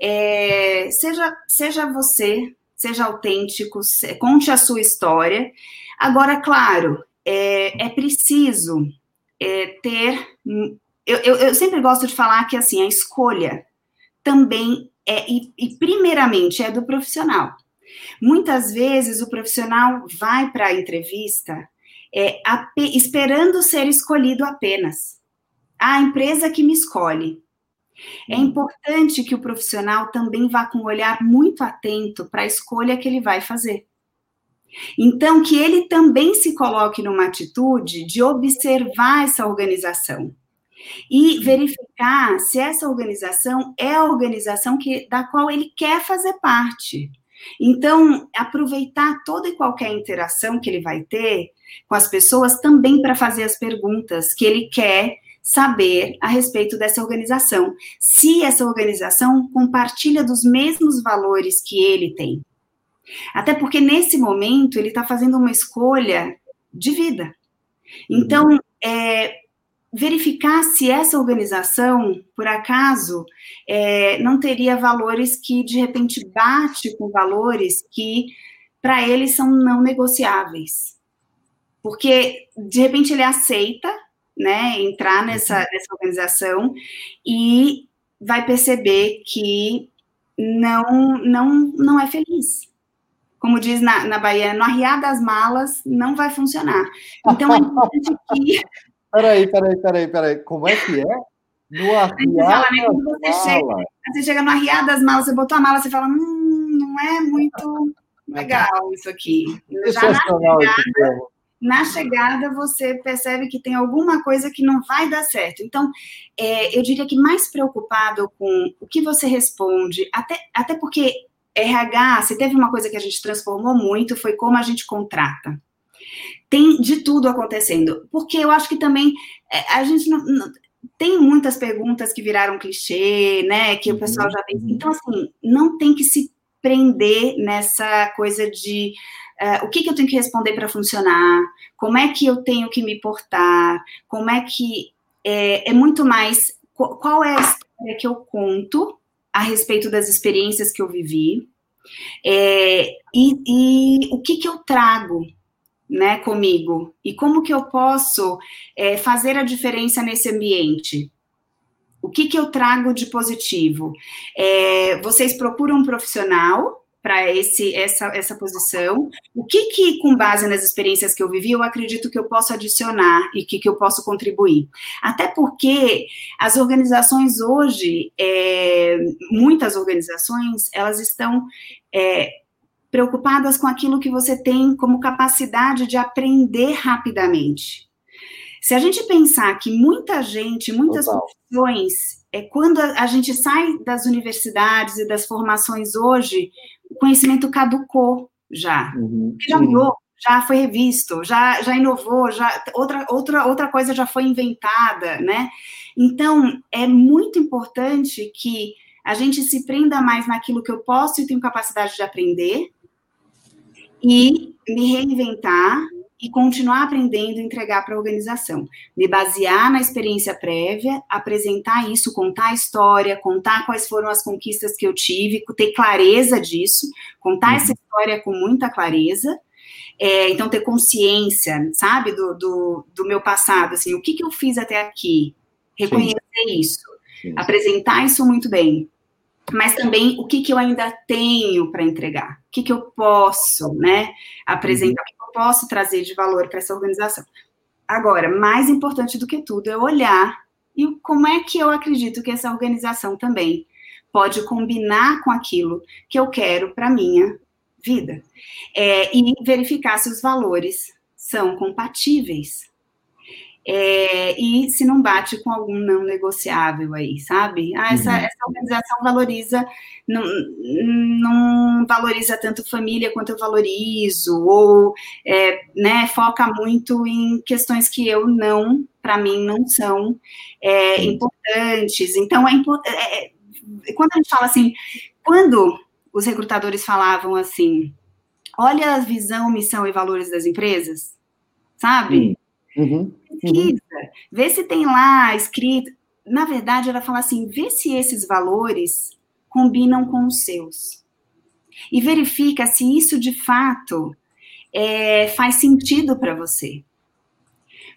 é, seja, seja você, seja autêntico, conte a sua história. Agora, claro, é, é preciso é, ter eu, eu, eu, sempre gosto de falar que assim a escolha também é e, e primeiramente é do profissional. Muitas vezes o profissional vai para a entrevista é, esperando ser escolhido apenas. A empresa que me escolhe. É uhum. importante que o profissional também vá com um olhar muito atento para a escolha que ele vai fazer. Então, que ele também se coloque numa atitude de observar essa organização e verificar se essa organização é a organização que, da qual ele quer fazer parte. Então, aproveitar toda e qualquer interação que ele vai ter com as pessoas também para fazer as perguntas que ele quer saber a respeito dessa organização. Se essa organização compartilha dos mesmos valores que ele tem. Até porque nesse momento ele está fazendo uma escolha de vida. Então, é, verificar se essa organização, por acaso, é, não teria valores que de repente bate com valores que para eles são não negociáveis. Porque de repente ele aceita, né, entrar nessa, uhum. nessa organização e vai perceber que não não não é feliz. Como diz na, na Bahia, no arriar das malas não vai funcionar. Então é importante que Peraí, peraí, peraí, peraí. Como é que é? No arriar malas. Você chega, você chega no arriar das malas, você botou a mala, você fala, hum, não é muito legal isso aqui. Já na chegada, na chegada, você percebe que tem alguma coisa que não vai dar certo. Então, é, eu diria que mais preocupado com o que você responde, até, até porque RH, se teve uma coisa que a gente transformou muito, foi como a gente contrata tem de tudo acontecendo. Porque eu acho que também é, a gente não, não, tem muitas perguntas que viraram clichê, né? Que o uhum, pessoal já tem. Uhum. Então, assim, não tem que se prender nessa coisa de uh, o que, que eu tenho que responder para funcionar, como é que eu tenho que me portar, como é que. É, é muito mais. Qual é a história que eu conto a respeito das experiências que eu vivi? É, e, e o que, que eu trago né, comigo? E como que eu posso é, fazer a diferença nesse ambiente? O que, que eu trago de positivo? É, vocês procuram um profissional para esse essa, essa posição, o que que com base nas experiências que eu vivi, eu acredito que eu posso adicionar e que, que eu posso contribuir. Até porque as organizações hoje, é, muitas organizações, elas estão é, preocupadas com aquilo que você tem como capacidade de aprender rapidamente. Se a gente pensar que muita gente, muitas Total. profissões, é, quando a, a gente sai das universidades e das formações hoje, o conhecimento caducou já. Uhum, já mudou, já foi revisto, já, já inovou, já outra, outra, outra coisa já foi inventada, né? Então, é muito importante que a gente se prenda mais naquilo que eu posso e tenho capacidade de aprender e me reinventar e continuar aprendendo e entregar para a organização. Me basear na experiência prévia, apresentar isso, contar a história, contar quais foram as conquistas que eu tive, ter clareza disso, contar uhum. essa história com muita clareza. É, então, ter consciência, sabe, do, do, do, meu passado, assim, o que, que eu fiz até aqui, reconhecer Sim. isso, Sim. apresentar isso muito bem mas também o que, que eu ainda tenho para entregar, o que, que eu posso né, apresentar, o que eu posso trazer de valor para essa organização. Agora, mais importante do que tudo é olhar e como é que eu acredito que essa organização também pode combinar com aquilo que eu quero para minha vida. É, e verificar se os valores são compatíveis é, e se não bate com algum não negociável aí, sabe? Ah, essa, uhum. essa organização valoriza, não, não, valoriza tanto família quanto eu valorizo, ou é, né, foca muito em questões que eu não, para mim, não são é, importantes. Então, é, é, é, quando a gente fala assim, quando os recrutadores falavam assim, olha a visão, missão e valores das empresas, sabe? Uhum pesquisa, uhum. vê se tem lá escrito. Na verdade, ela fala assim: vê se esses valores combinam com os seus. E verifica se isso de fato é, faz sentido para você.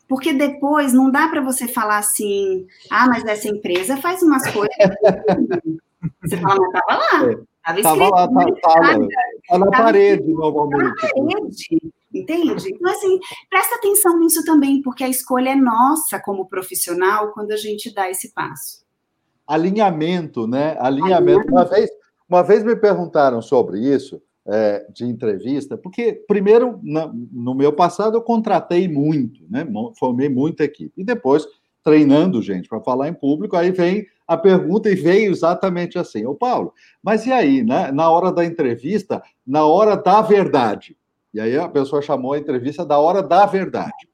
Porque depois não dá para você falar assim, ah, mas essa empresa faz umas coisas. você fala, mas estava lá. Estava escrito. Estava lá, estava. Tá na parede, normalmente. Tá na parede. Entende? Então, assim, presta atenção nisso também, porque a escolha é nossa como profissional quando a gente dá esse passo. Alinhamento, né? Alinhamento. Uma vez, uma vez me perguntaram sobre isso, é, de entrevista, porque, primeiro, no meu passado, eu contratei muito, né? Formei muita equipe. E depois, treinando gente para falar em público, aí vem a pergunta e veio exatamente assim: Ô Paulo, mas e aí, né? na hora da entrevista, na hora da verdade? E aí a pessoa chamou a entrevista da hora da verdade.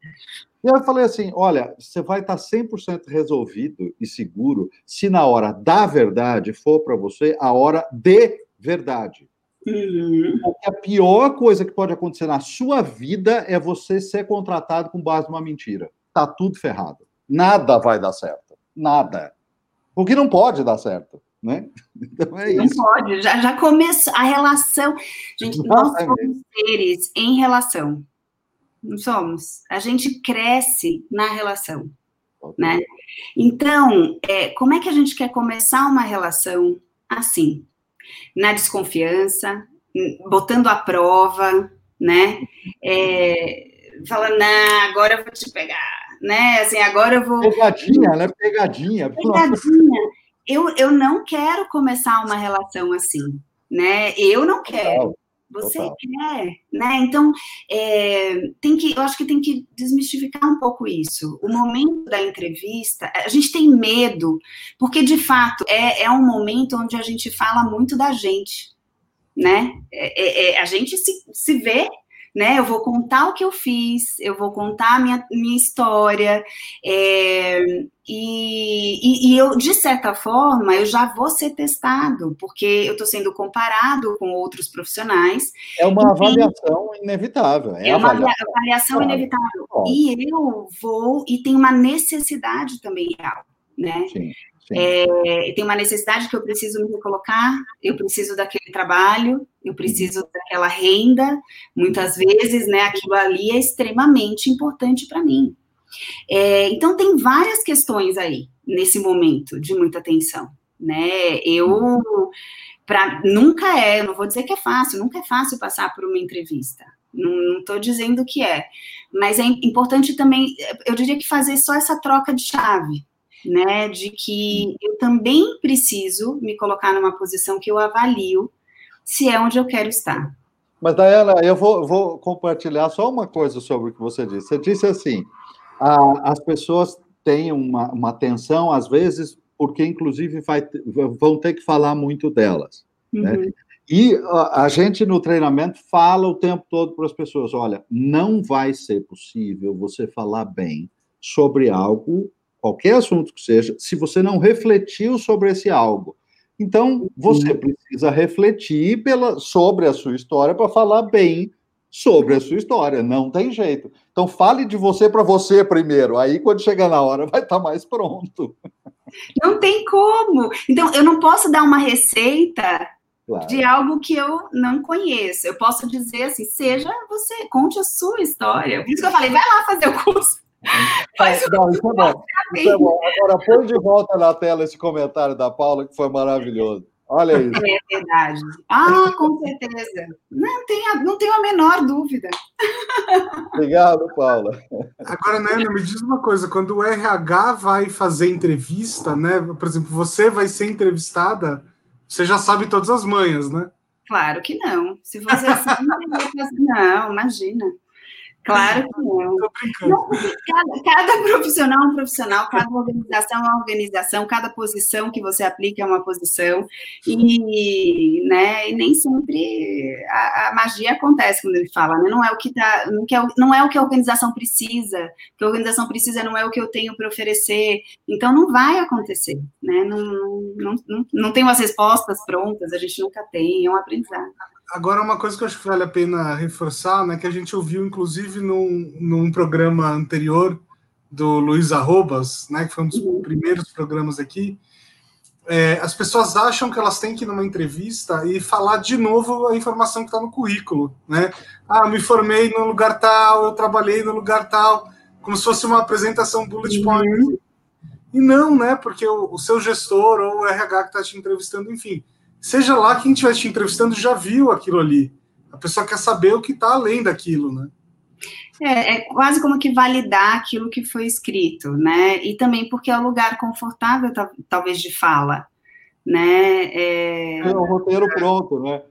E eu falei assim: olha, você vai estar 100% resolvido e seguro se na hora da verdade for para você a hora de verdade. Uhum. Porque a pior coisa que pode acontecer na sua vida é você ser contratado com base numa mentira. Tá tudo ferrado. Nada vai dar certo. Nada. Porque não pode dar certo né? Então é não isso. pode, já, já começou a relação. Gente, nós somos seres em relação. Não somos. A gente cresce na relação, né? Então, é, como é que a gente quer começar uma relação assim? Na desconfiança, botando à prova, né? É, falando, agora eu vou te pegar, né? Assim, agora eu vou. Pegadinha, né? Pegadinha. Pegadinha eu, eu não quero começar uma relação assim, né? Eu não quero. Você Total. quer, né? Então, é, tem que, eu acho que tem que desmistificar um pouco isso. O momento da entrevista, a gente tem medo, porque de fato é, é um momento onde a gente fala muito da gente, né? É, é, é a gente se, se vê né? Eu vou contar o que eu fiz, eu vou contar a minha, minha história, é, e, e, e, eu, de certa forma, eu já vou ser testado, porque eu estou sendo comparado com outros profissionais. É uma avaliação inevitável. É, é uma avaliação, avaliação inevitável. E eu vou, e tem uma necessidade também real, né? Sim. É, tem uma necessidade que eu preciso me recolocar, eu preciso daquele trabalho, eu preciso daquela renda, muitas vezes, né, aquilo ali é extremamente importante para mim. É, então, tem várias questões aí, nesse momento de muita tensão, né, eu Pra, nunca é, não vou dizer que é fácil, nunca é fácil passar por uma entrevista. Não estou dizendo que é. Mas é importante também, eu diria que fazer só essa troca de chave, né? De que eu também preciso me colocar numa posição que eu avalio se é onde eu quero estar. Mas, Dayana, eu vou, vou compartilhar só uma coisa sobre o que você disse. Você disse assim: a, as pessoas têm uma, uma tensão, às vezes, porque, inclusive, vai, vão ter que falar muito delas. Né? Uhum. Né? E a, a, gente, no treinamento, fala o tempo todo para as pessoas: olha, não vai ser possível você falar bem sobre algo, qualquer assunto que seja, se você não refletiu sobre esse algo. Então, você uhum. precisa refletir pela, sobre a sua história para falar bem sobre a sua história. Não tem jeito. Então, fale de você para você primeiro. Aí, quando chegar na hora, vai estar tá mais pronto. Não tem como. Então, eu não posso dar uma receita claro. de algo que eu não conheço. Eu posso dizer assim: seja você, conte a sua história. Por isso que eu falei, vai lá fazer o curso. Faz é, não, isso é bom. Isso é bom. Agora põe de volta na tela esse comentário da Paula, que foi maravilhoso. Olha isso. É verdade. Ah, com certeza. Não tenho, não tenho a menor dúvida. Obrigado, Paula. Agora, né, me diz uma coisa: quando o RH vai fazer entrevista, né? Por exemplo, você vai ser entrevistada, você já sabe todas as manhas, né? Claro que não. Se você assim, não, imagina. Claro que não. não cada, cada, profissional é um profissional, cada organização é uma organização, cada posição que você aplica é uma posição, e, né, e nem sempre a, a, magia acontece quando ele fala, né? não, é o que tá, não, é, não é o que a organização precisa, o que a organização precisa não é o que eu tenho para oferecer, então não vai acontecer, né? não, não, não, não tenho as respostas prontas, a gente nunca tem, é um aprendizado. Agora, uma coisa que eu acho que vale a pena reforçar, né, que a gente ouviu, inclusive, num, num programa anterior do Luiz Arrobas, né, que foi um dos uhum. primeiros programas aqui, é, as pessoas acham que elas têm que ir numa entrevista e falar de novo a informação que está no currículo, né? Ah, eu me formei no lugar tal, eu trabalhei no lugar tal, como se fosse uma apresentação bullet uhum. point. Uhum. E não, né? Porque o, o seu gestor ou o RH que está te entrevistando, enfim, seja lá quem estiver te entrevistando já viu aquilo ali. A pessoa quer saber o que está além daquilo, né? É, é, quase como que validar aquilo que foi escrito, né? E também porque é um lugar confortável, talvez, de fala, né? É, é um roteiro pronto, né?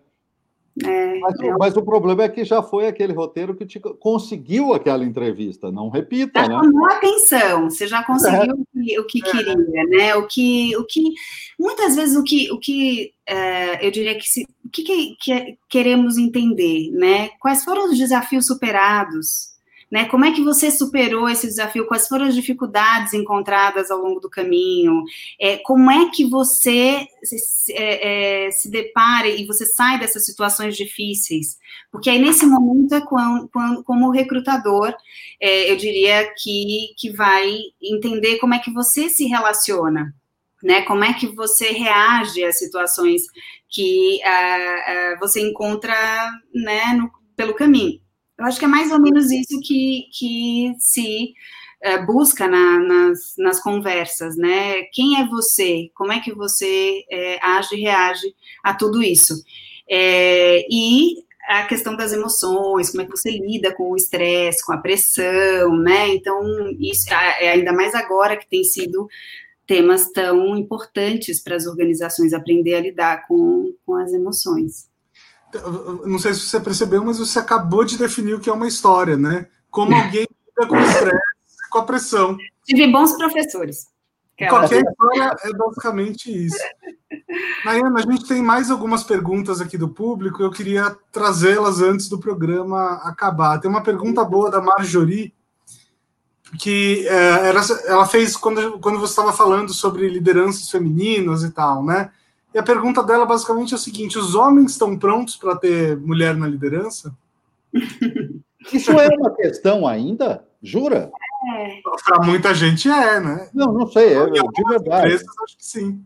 É, mas, é... mas, o problema é que já foi aquele roteiro que te conseguiu aquela entrevista, não repita, já né? Chamou atenção, você já conseguiu o que, o que é. queria, né? O que, o que muitas vezes o que, o que é, eu diria que se, o que, que, que queremos entender, né? Quais foram os desafios superados? Né? Como é que você superou esse desafio? Quais foram as dificuldades encontradas ao longo do caminho? É, como é que você se, é, é, se depara e você sai dessas situações difíceis? Porque aí, nesse momento, é quando, quando como recrutador, é, eu diria que, que vai entender como é que você se relaciona. Né, como é que você reage às situações que uh, uh, você encontra né, no, pelo caminho. Eu acho que é mais ou menos isso que, que se é, busca na, nas, nas conversas, né? Quem é você? Como é que você é, age e reage a tudo isso? É, e a questão das emoções, como é que você lida com o estresse, com a pressão, né? Então, isso é ainda mais agora que tem sido temas tão importantes para as organizações aprender a lidar com, com as emoções não sei se você percebeu, mas você acabou de definir o que é uma história, né? Como alguém lida com o estresse, com a pressão. Tive bons professores. Qualquer história é basicamente isso. Nayana, a gente tem mais algumas perguntas aqui do público, eu queria trazê-las antes do programa acabar. Tem uma pergunta boa da Marjorie, que é, era, ela fez quando, quando você estava falando sobre lideranças femininas e tal, né? E a pergunta dela basicamente é o seguinte: os homens estão prontos para ter mulher na liderança? Isso é uma questão ainda? Jura? É. Para muita gente é, né? Não, não sei, é, de verdade. Empresas, acho que sim.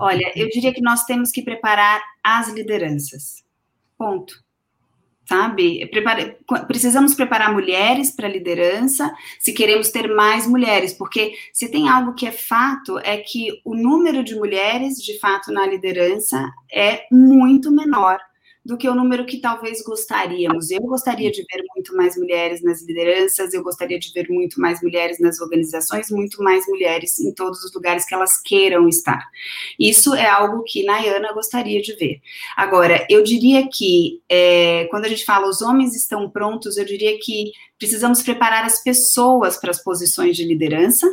Olha, eu diria que nós temos que preparar as lideranças. Ponto. Sabe? Precisamos preparar mulheres para a liderança se queremos ter mais mulheres, porque se tem algo que é fato, é que o número de mulheres, de fato, na liderança é muito menor do que o número que talvez gostaríamos. Eu gostaria de ver muito mais mulheres nas lideranças, eu gostaria de ver muito mais mulheres nas organizações, muito mais mulheres em todos os lugares que elas queiram estar. Isso é algo que Nayana gostaria de ver. Agora, eu diria que é, quando a gente fala os homens estão prontos, eu diria que precisamos preparar as pessoas para as posições de liderança.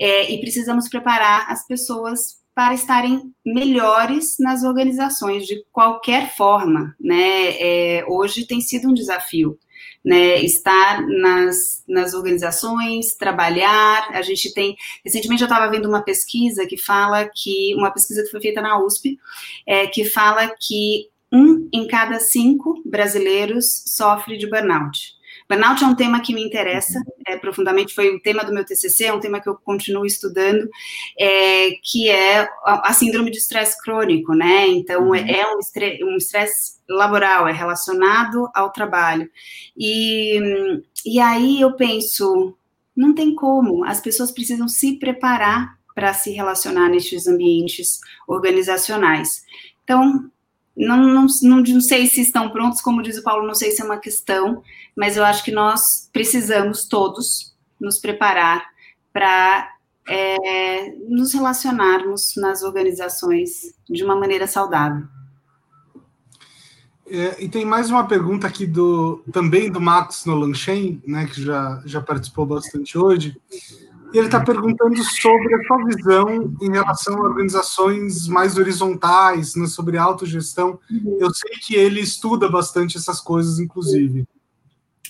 É, e precisamos preparar as pessoas para estarem melhores nas organizações de qualquer forma, né? É, hoje tem sido um desafio, né? Estar nas, nas organizações, trabalhar. A gente tem. Recentemente eu estava vendo uma pesquisa que fala que uma pesquisa que foi feita na USP, é, que fala que um em cada cinco brasileiros sofre de burnout. Burnout é um tema que me interessa é, profundamente, foi o tema do meu TCC, é um tema que eu continuo estudando, é, que é a, a síndrome de estresse crônico, né? Então, uhum. é um estresse um laboral, é relacionado ao trabalho. E, e aí eu penso, não tem como, as pessoas precisam se preparar para se relacionar nestes ambientes organizacionais. Então, não, não, não, não, sei se estão prontos, como diz o Paulo, não sei se é uma questão, mas eu acho que nós precisamos todos nos preparar para é, nos relacionarmos nas organizações de uma maneira saudável. É, e tem mais uma pergunta aqui do também do Max Nolanchen, né, que já, já participou bastante hoje. E ele está perguntando sobre a sua visão em relação a organizações mais horizontais, né, sobre autogestão. Uhum. Eu sei que ele estuda bastante essas coisas, inclusive.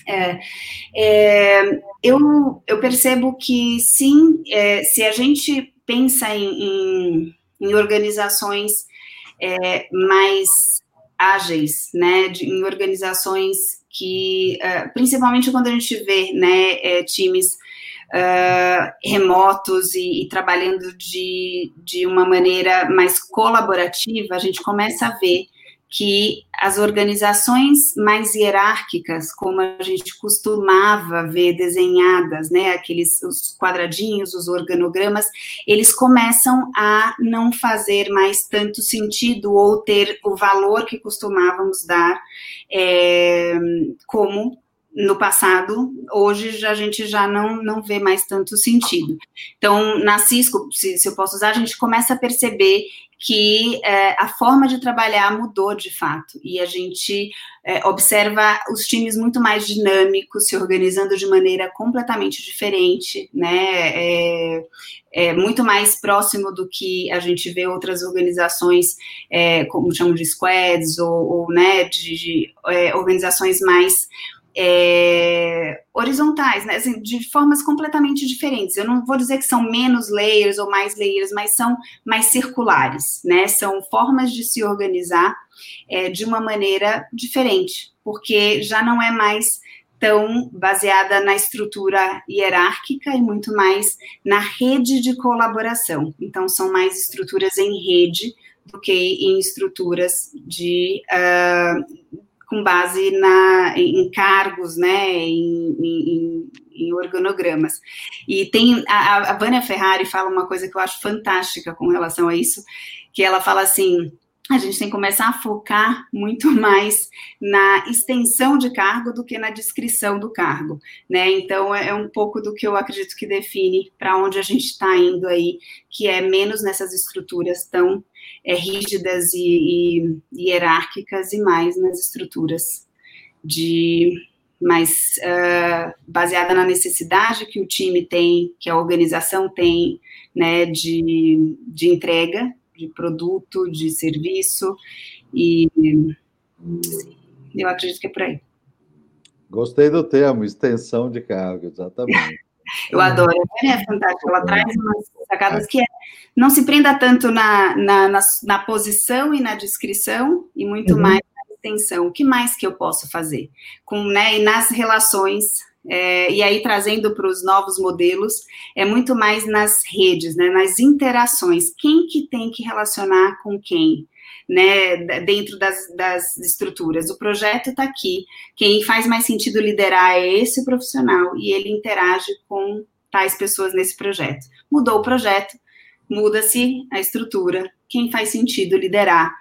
É, é, eu, eu percebo que sim, é, se a gente pensa em, em, em organizações é, mais ágeis, né, de, em organizações que, é, principalmente quando a gente vê, né, é, times uh, remotos e, e, trabalhando de, de uma maneira mais colaborativa, a gente começa a ver que as organizações mais hierárquicas, como a gente costumava ver desenhadas, né, aqueles os quadradinhos, os organogramas, eles começam a não fazer mais tanto sentido ou ter o valor que costumávamos dar é, como no passado, hoje a gente já não, não vê mais tanto sentido. Então, na Cisco, se, se eu posso usar, a gente começa a perceber que é, a forma de trabalhar mudou de fato, e a gente é, observa os times muito mais dinâmicos, se organizando de maneira completamente diferente, né, é, é muito mais próximo do que a gente vê outras organizações, é, como chamam de squads, ou, ou né, de, de é, organizações mais é, horizontais, né, assim, de formas completamente diferentes. Eu não vou dizer que são menos layers ou mais layers, mas são mais circulares, né? São formas de se organizar é, de uma maneira diferente, porque já não é mais tão baseada na estrutura hierárquica e muito mais na rede de colaboração. Então, são mais estruturas em rede do que em estruturas de uh, com base na, em cargos, né, em, em, em organogramas. E tem a, a Vânia Ferrari fala uma coisa que eu acho fantástica com relação a isso, que ela fala assim, a gente tem que começar a focar muito mais na extensão de cargo do que na descrição do cargo, né? Então é, é um pouco do que eu acredito que define para onde a gente está indo aí, que é menos nessas estruturas tão é, rígidas e, e, hierárquicas e mais nas estruturas de mais uh, baseada na necessidade que o time tem, que a organização tem, né, de, de entrega de produto, de serviço, e eu acredito que é por aí. Gostei do termo, extensão de cargo, exatamente. Eu adoro, é fantástico, ela traz umas sacadas que é, não se prenda tanto na, na, na, na posição e na descrição, e muito uhum. mais na extensão. O que mais que eu posso fazer? Com, né, e nas relações é, e aí trazendo para os novos modelos, é muito mais nas redes, né, nas interações. Quem que tem que relacionar com quem? Né, dentro das, das estruturas. O projeto está aqui. Quem faz mais sentido liderar é esse profissional e ele interage com tais pessoas nesse projeto. Mudou o projeto, muda-se a estrutura. Quem faz sentido liderar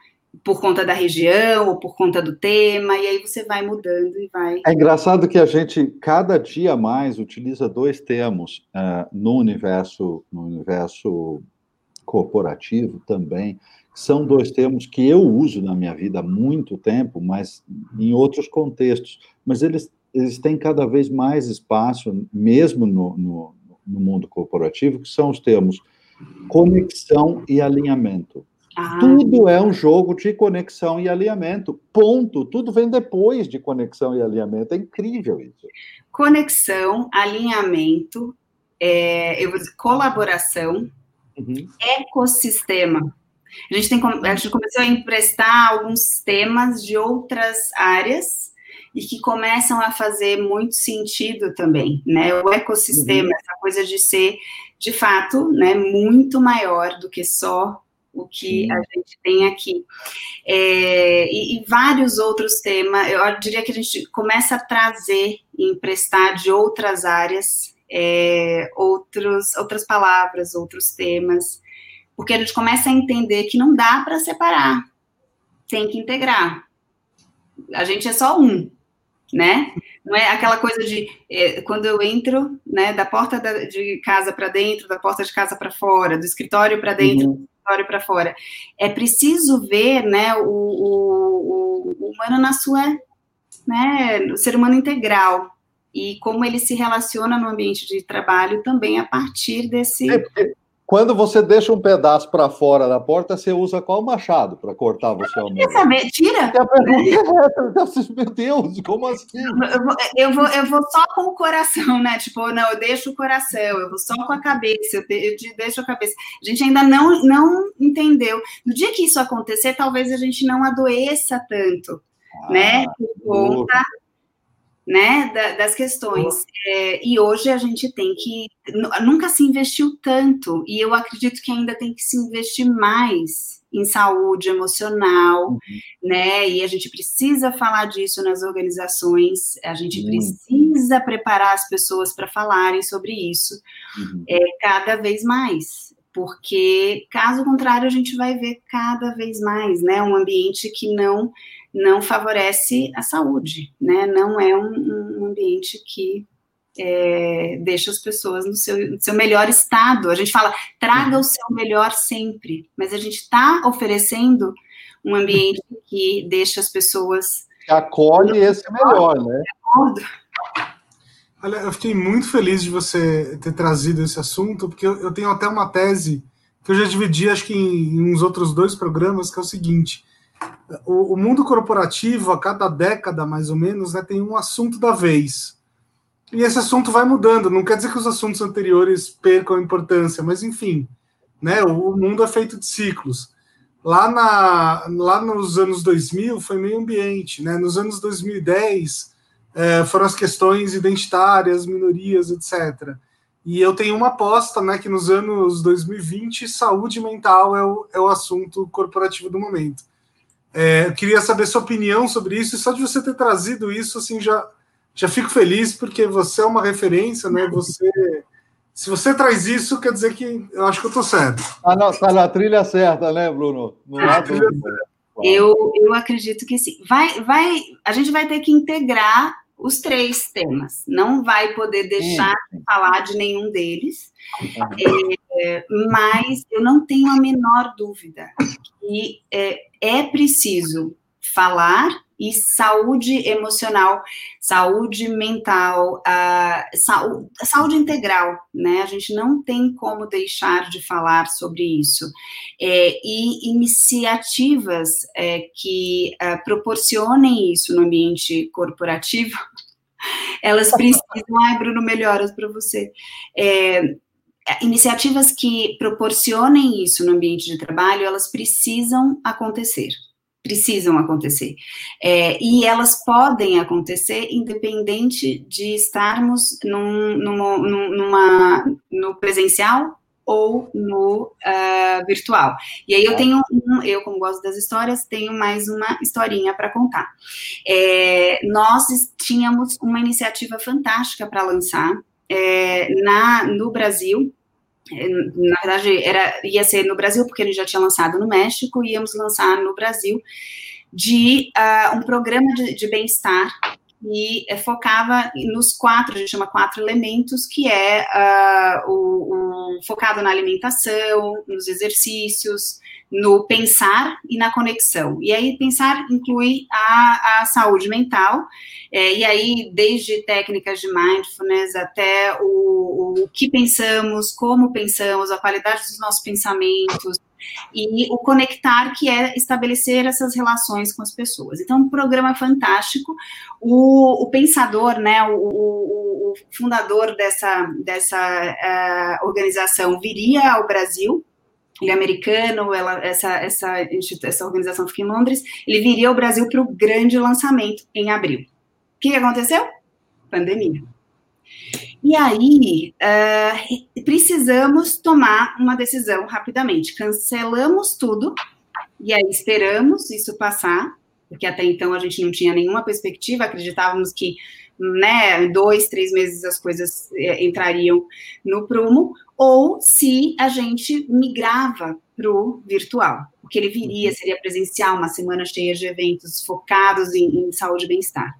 por conta da região ou por conta do tema, e aí você vai mudando e vai. É engraçado que a gente cada dia mais utiliza dois termos uh, no universo no universo corporativo também, são dois termos que eu uso na minha vida há muito tempo, mas em outros contextos. Mas eles, eles têm cada vez mais espaço, mesmo no, no, no mundo corporativo, que são os termos conexão e alinhamento. Ah. Tudo é um jogo de conexão e alinhamento. Ponto. Tudo vem depois de conexão e alinhamento. É incrível isso. Conexão, alinhamento, é, eu vou dizer, colaboração, uhum. ecossistema. A gente, tem, a gente começou a emprestar alguns temas de outras áreas e que começam a fazer muito sentido também, né? O ecossistema, uhum. essa coisa de ser, de fato, né, muito maior do que só o que Sim. a gente tem aqui. É, e, e, vários outros temas, eu diria que a gente começa a trazer e emprestar de outras áreas é, outros, outras palavras, outros temas, porque a gente começa a entender que não dá para separar, tem que integrar. A gente é só um, né? Não é aquela coisa de é, quando eu entro, né, da porta da, de casa para dentro, da porta de casa para fora, do escritório para dentro, uhum. do escritório para fora. É preciso ver, né, o, o, o humano na sua, né, o ser humano integral e como ele se relaciona no ambiente de trabalho também a partir desse. É, quando você deixa um pedaço para fora da porta, você usa qual machado para cortar você ao meio? saber, tira. Meu Deus, como assim? Eu vou, eu vou só com o coração, né? Tipo, não, eu deixo o coração, eu vou só com a cabeça, eu, deixo a cabeça. A gente ainda não, não entendeu. No dia que isso acontecer, talvez a gente não adoeça tanto, ah, né? Por conta né, da, das questões. É, e hoje a gente tem que. Nunca se investiu tanto, e eu acredito que ainda tem que se investir mais em saúde emocional, uhum. né? E a gente precisa falar disso nas organizações, a gente uhum. precisa preparar as pessoas para falarem sobre isso uhum. é, cada vez mais. Porque, caso contrário, a gente vai ver cada vez mais, né? Um ambiente que não não favorece a saúde, né? Não é um, um ambiente que é, deixa as pessoas no seu, no seu, melhor estado. A gente fala, traga o seu melhor sempre, mas a gente está oferecendo um ambiente que deixa as pessoas. Que acolhe esse melhor, né? Olha, eu fiquei muito feliz de você ter trazido esse assunto, porque eu, eu tenho até uma tese que eu já dividi, acho que em, em uns outros dois programas, que é o seguinte: o, o, mundo corporativo, a cada década mais ou menos, né, tem um assunto da vez. E esse assunto vai mudando. Não quer dizer que os assuntos anteriores percam importância, mas enfim, né, o, o mundo é feito de ciclos. Lá, na, lá nos anos 2000 foi meio ambiente, né? Nos anos 2010 é, foram as questões identitárias, minorias, etc. E eu tenho uma aposta, né, que nos anos 2020 saúde mental é o, é o assunto corporativo do momento. É, eu queria saber sua opinião sobre isso, e só de você ter trazido isso, assim, já, já fico feliz, porque você é uma referência, né? Você. Se você traz isso, quer dizer que eu acho que eu estou certo. Ah, não, está na trilha certa, né, Bruno? No lado... eu, eu acredito que sim. Vai, vai, a gente vai ter que integrar os três temas. Não vai poder deixar de falar de nenhum deles. É, mas eu não tenho a menor dúvida que é, é preciso falar e saúde emocional, saúde mental, saúde, saúde, integral, né? A gente não tem como deixar de falar sobre isso. É, e iniciativas é, que é, proporcionem isso no ambiente corporativo, elas precisam. Ai, Bruno, melhoras para você. É, iniciativas que proporcionem isso no ambiente de trabalho, elas precisam acontecer. Precisam acontecer. É, e elas podem acontecer independente de estarmos num, numa, numa, no presencial ou no uh, virtual. E aí eu tenho, um, eu como gosto das histórias, tenho mais uma historinha para contar. É, nós tínhamos uma iniciativa fantástica para lançar é, na, no Brasil, é, na verdade, era, ia ser no Brasil, porque ele já tinha lançado no México, íamos lançar no Brasil, de uh, um programa de, de bem-estar e é, focava nos quatro, a gente chama quatro elementos, que é uh, o, o, focado na alimentação, nos exercícios, no pensar e na conexão. E aí, pensar inclui a, a saúde mental, é, e aí, desde técnicas de mindfulness até o, o que pensamos, como pensamos, a qualidade dos nossos pensamentos, e o conectar, que é estabelecer essas relações com as pessoas. Então, um programa fantástico. O, o pensador, né, o, o, o, fundador dessa, dessa uh, organização viria ao Brasil, ele é americano, ela, essa, essa, essa organização fica em Londres, ele viria ao Brasil para o grande lançamento em abril. O que aconteceu? Pandemia. E aí, uh, precisamos tomar uma decisão rapidamente. Cancelamos tudo, e aí esperamos isso passar, porque até então a gente não tinha nenhuma perspectiva, acreditávamos que né, dois, três meses as coisas é, entrariam no prumo, ou se a gente migrava para o virtual, porque ele viria, uhum. seria presencial, uma semana cheia de eventos focados em, em saúde e bem-estar.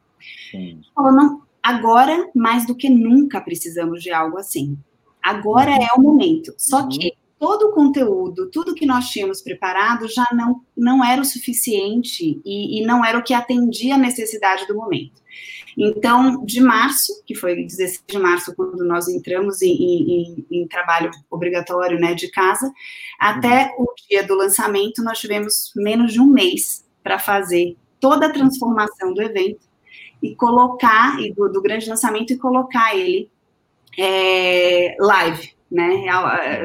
Falou, não, Agora, mais do que nunca, precisamos de algo assim. Agora é o momento. Só uhum. que todo o conteúdo, tudo que nós tínhamos preparado já não, não era o suficiente e, e, não era o que atendia a necessidade do momento. Então, de março, que foi 16 de março, quando nós entramos em, em, em trabalho obrigatório né, de casa, até uhum. o dia do lançamento, nós tivemos menos de um mês para fazer toda a transformação do evento e colocar, e do, do grande lançamento, e colocar ele é, live, né?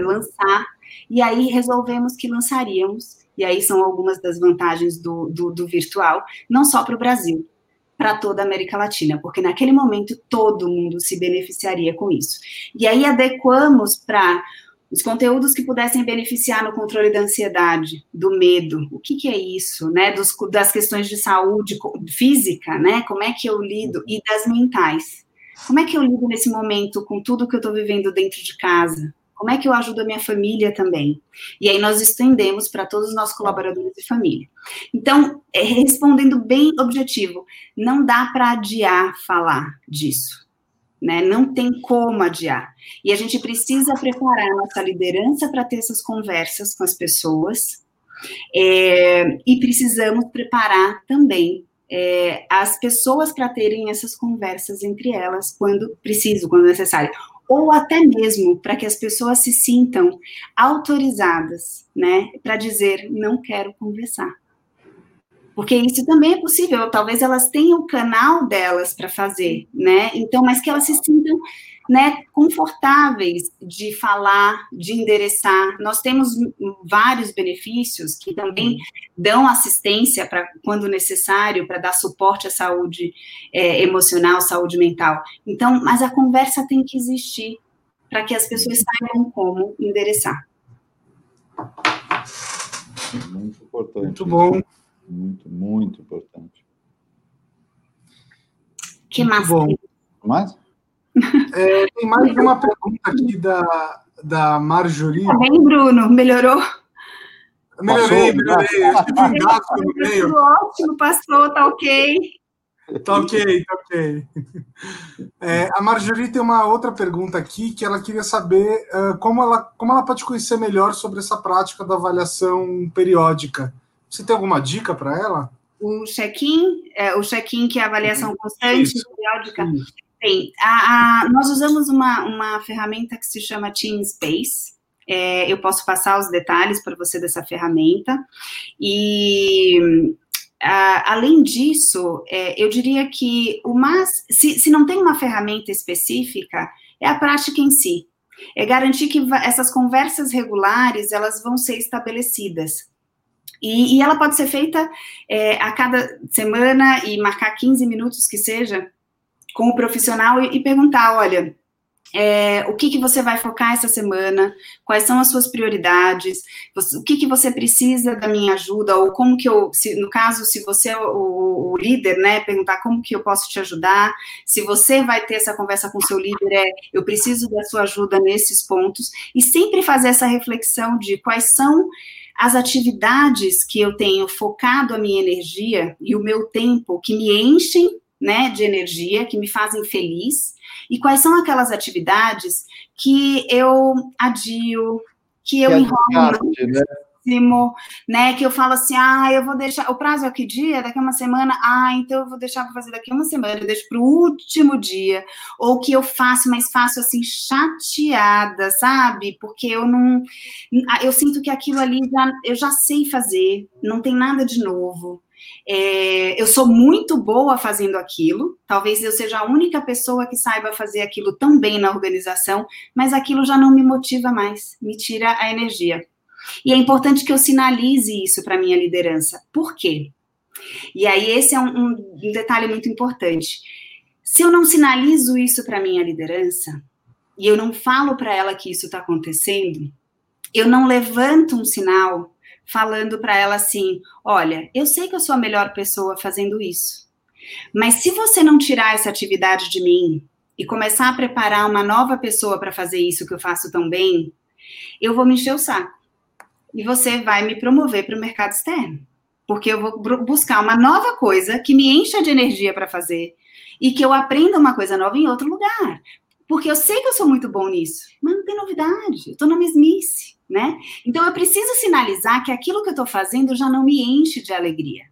Lançar. E aí resolvemos que lançaríamos, e aí são algumas das vantagens do, do, do virtual, não só para o Brasil, para toda a América Latina, porque naquele momento todo mundo se beneficiaria com isso. E aí adequamos para os conteúdos que pudessem beneficiar no controle da ansiedade, do medo, o que, que é isso, né? Dos, das questões de saúde física, né? Como é que eu lido? E das mentais. Como é que eu lido nesse momento com tudo que eu estou vivendo dentro de casa? Como é que eu ajudo a minha família também? E aí nós estendemos para todos os nossos colaboradores de família. Então, é, respondendo bem objetivo, não dá para adiar falar disso né? Não tem como adiar. E a gente precisa preparar a nossa liderança para ter essas conversas com as pessoas. É, e precisamos preparar também é, as pessoas para terem essas conversas entre elas quando preciso, quando necessário. Ou até mesmo para que as pessoas se sintam autorizadas, né, para dizer não quero conversar porque isso também é possível, talvez elas tenham o canal delas para fazer, né? Então, mas que elas se sintam né, confortáveis de falar, de endereçar. Nós temos vários benefícios que também dão assistência para quando necessário, para dar suporte à saúde é, emocional, saúde mental. Então, mas a conversa tem que existir para que as pessoas saibam como endereçar. Muito importante. Muito bom. Muito, muito importante. Que massa. Bom. Mais? É, tem mais uma pergunta aqui da, da Marjorie. Tá bem, Bruno? Melhorou? Melhorei, melhorei. Eu tive um gasto no meio. Ótimo, passou, tá ok. Tá ok, tá ok. É, a Marjorie tem uma outra pergunta aqui que ela queria saber uh, como, ela, como ela pode conhecer melhor sobre essa prática da avaliação periódica. Você tem alguma dica para ela? O check-in, é, o check-in que é a avaliação constante, Isso. periódica. Isso. Tem. A, a, nós usamos uma, uma ferramenta que se chama Team Space. É, eu posso passar os detalhes para você dessa ferramenta. E a, além disso, é, eu diria que o mais, se, se não tem uma ferramenta específica, é a prática em si. É garantir que essas conversas regulares elas vão ser estabelecidas. E, e ela pode ser feita é, a cada semana e marcar 15 minutos que seja com o profissional e, e perguntar: olha, é, o que, que você vai focar essa semana, quais são as suas prioridades, você, o que, que você precisa da minha ajuda, ou como que eu, se, no caso, se você é o, o, líder, né, perguntar como que eu posso te ajudar, se você vai ter essa conversa com seu líder, é, eu preciso da sua ajuda nesses pontos, e sempre fazer essa reflexão de quais são as atividades que eu tenho focado a minha energia e o meu tempo que me enchem, né, de energia, que me fazem feliz, e quais são aquelas atividades que eu adio, que eu que é enrolo né? Né? Que eu falo assim, ah, eu vou deixar, o prazo é que dia? Daqui a uma semana, ah, então eu vou deixar para fazer daqui a uma semana, eu deixo para o último dia, ou que eu faço, mas faço assim, chateada, sabe? Porque eu não, eu sinto que aquilo ali já, eu já sei fazer, não tem nada de novo. É, eu sou muito boa fazendo aquilo, talvez eu seja a única pessoa que saiba fazer aquilo tão bem na organização, mas aquilo já não me motiva mais, me tira a energia. E é importante que eu sinalize isso para minha liderança. Por quê? E aí, esse é um, um detalhe muito importante. Se eu não sinalizo isso para minha liderança, e eu não falo para ela que isso está acontecendo, eu não levanto um sinal falando para ela assim: olha, eu sei que eu sou a melhor pessoa fazendo isso, mas se você não tirar essa atividade de mim e começar a preparar uma nova pessoa para fazer isso que eu faço tão bem, eu vou me encher o saco. E você vai me promover para o mercado externo. Porque eu vou buscar uma nova coisa que me encha de energia para fazer e que eu aprenda uma coisa nova em outro lugar. Porque eu sei que eu sou muito bom nisso, mas não tem novidade, eu estou na mesmice né? Então eu preciso sinalizar que aquilo que eu estou fazendo já não me enche de alegria,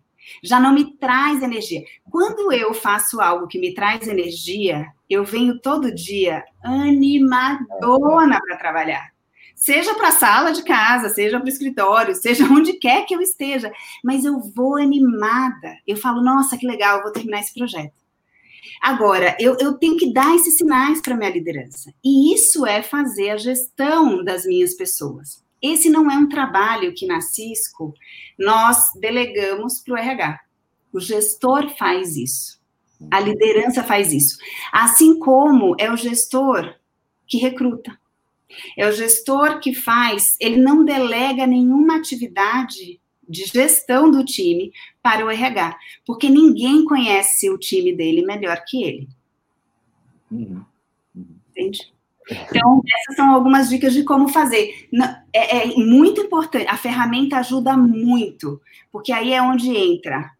já não me traz energia. Quando eu faço algo que me traz energia, eu venho todo dia animadona para trabalhar. Seja para a sala de casa, seja para o escritório, seja onde quer que eu esteja, mas eu vou animada. Eu falo, nossa, que legal, vou terminar esse projeto. Agora, eu, eu tenho que dar esses sinais para minha liderança. E isso é fazer a gestão das minhas pessoas. Esse não é um trabalho que na Cisco nós delegamos para o RH. O gestor faz isso. A liderança faz isso. Assim como é o gestor que recruta. É o gestor que faz, ele não delega nenhuma atividade de gestão do time para o RH, porque ninguém conhece o time dele melhor que ele. Uhum. Entende? Então, essas são algumas dicas de como fazer. É, é, muito importante, a ferramenta ajuda muito, porque aí é onde entra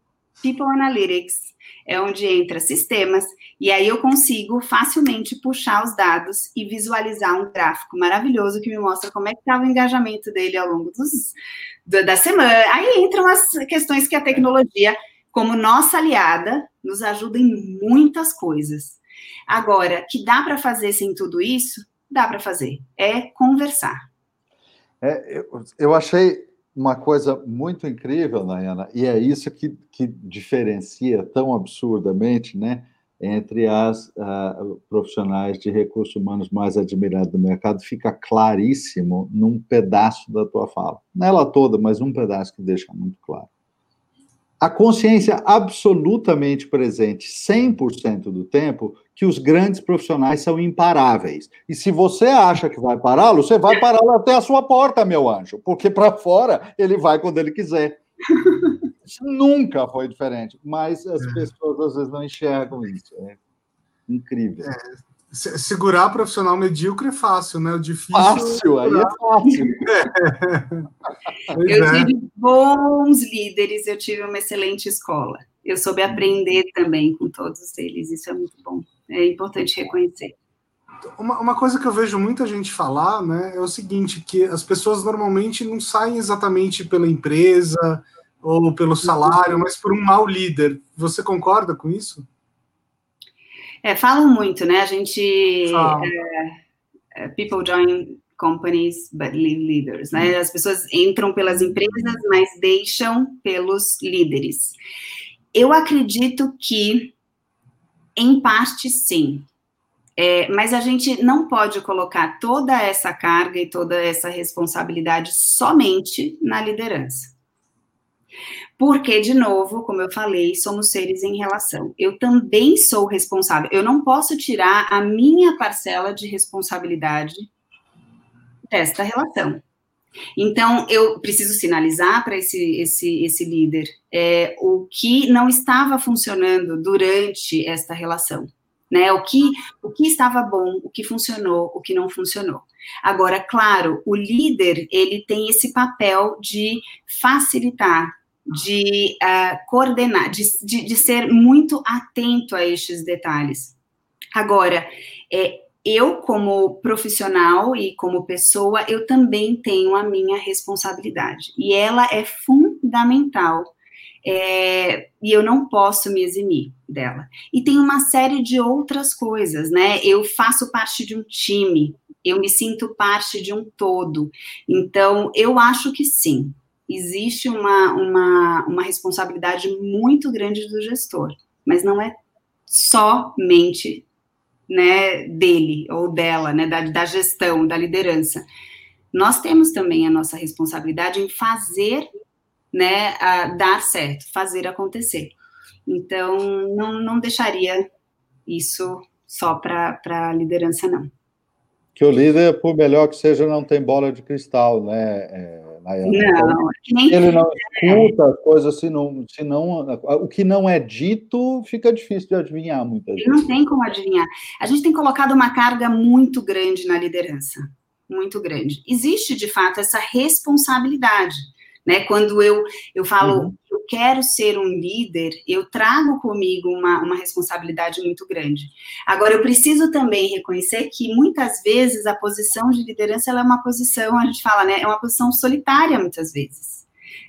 People Analytics, é onde entra sistemas, e aí eu consigo facilmente puxar os dados e visualizar um gráfico maravilhoso que me mostra como é que estava o engajamento dele ao longo dos, da semana. Aí entram as questões que a tecnologia, como nossa aliada, nos ajuda em muitas coisas. Agora, que dá para fazer sem tudo isso? Dá para fazer. É conversar. É, eu, eu achei uma coisa muito incrível, Nayana, e é isso que, que diferencia tão absurdamente, né? Entre as uh, profissionais de recursos humanos mais admirados do mercado, fica claríssimo num pedaço da tua fala. Não ela toda, mas um pedaço que deixa muito claro. A consciência absolutamente presente, 100% do tempo, que os grandes profissionais são imparáveis. E se você acha que vai pará-lo, você vai pará-lo até a sua porta, meu anjo, porque para fora ele vai quando ele quiser. Isso nunca foi diferente, mas as é. pessoas às vezes não enxergam isso. É incrível. É, segurar profissional medíocre é fácil, né? O difícil. Fácil, é aí é fácil. É. eu tive bons líderes, eu tive uma excelente escola. Eu soube aprender também com todos eles, isso é muito bom. É importante reconhecer. Uma, uma, coisa que eu vejo muita gente falar, né, é o seguinte, que as pessoas normalmente não saem exatamente pela empresa, ou pelo salário, mas por um mau líder. Você concorda com isso? É, falam muito, né? A gente. É, é, people join companies but leave leaders, né? As pessoas entram pelas empresas, mas deixam pelos líderes. Eu acredito que, em parte, sim. É, mas a gente não pode colocar toda essa carga e toda essa responsabilidade somente na liderança. Porque, de novo, como eu falei, somos seres em relação. Eu também sou responsável. Eu não posso tirar a minha parcela de responsabilidade desta relação. Então, eu preciso sinalizar para esse, esse, esse líder é, o que não estava funcionando durante esta relação. Né, o que o que estava bom, o que funcionou, o que não funcionou. Agora, claro, o líder ele tem esse papel de facilitar, de uh, coordenar, de, de, de, ser muito atento a estes detalhes. Agora, é, eu, como profissional e como pessoa, eu também tenho a minha responsabilidade. E ela é fundamental. É, e eu não posso me eximir dela. E tem uma série de outras coisas, né? Eu faço parte de um time, eu me sinto parte de um todo. Então, eu acho que sim, existe uma, uma, uma responsabilidade muito grande do gestor, mas não é somente né, dele ou dela, né, da, da gestão, da liderança. Nós temos também a nossa responsabilidade em fazer, né, dar certo, fazer acontecer. Então, não, não deixaria isso só para a liderança, não. Que o líder, por melhor que seja, não tem bola de cristal, né? É Não, nem ele não escuta as coisas, se não, se não, o que não é dito fica difícil de adivinhar muitas vezes. Não tem como adivinhar. A gente tem colocado uma carga muito grande na liderança, muito grande. Existe, de fato, essa responsabilidade. Né? Quando eu, eu falo, uhum. Quero ser um líder, eu trago comigo uma, uma responsabilidade muito grande. Agora, eu preciso também reconhecer que muitas vezes a posição de liderança é uma posição, a gente fala, né, é uma posição solitária muitas vezes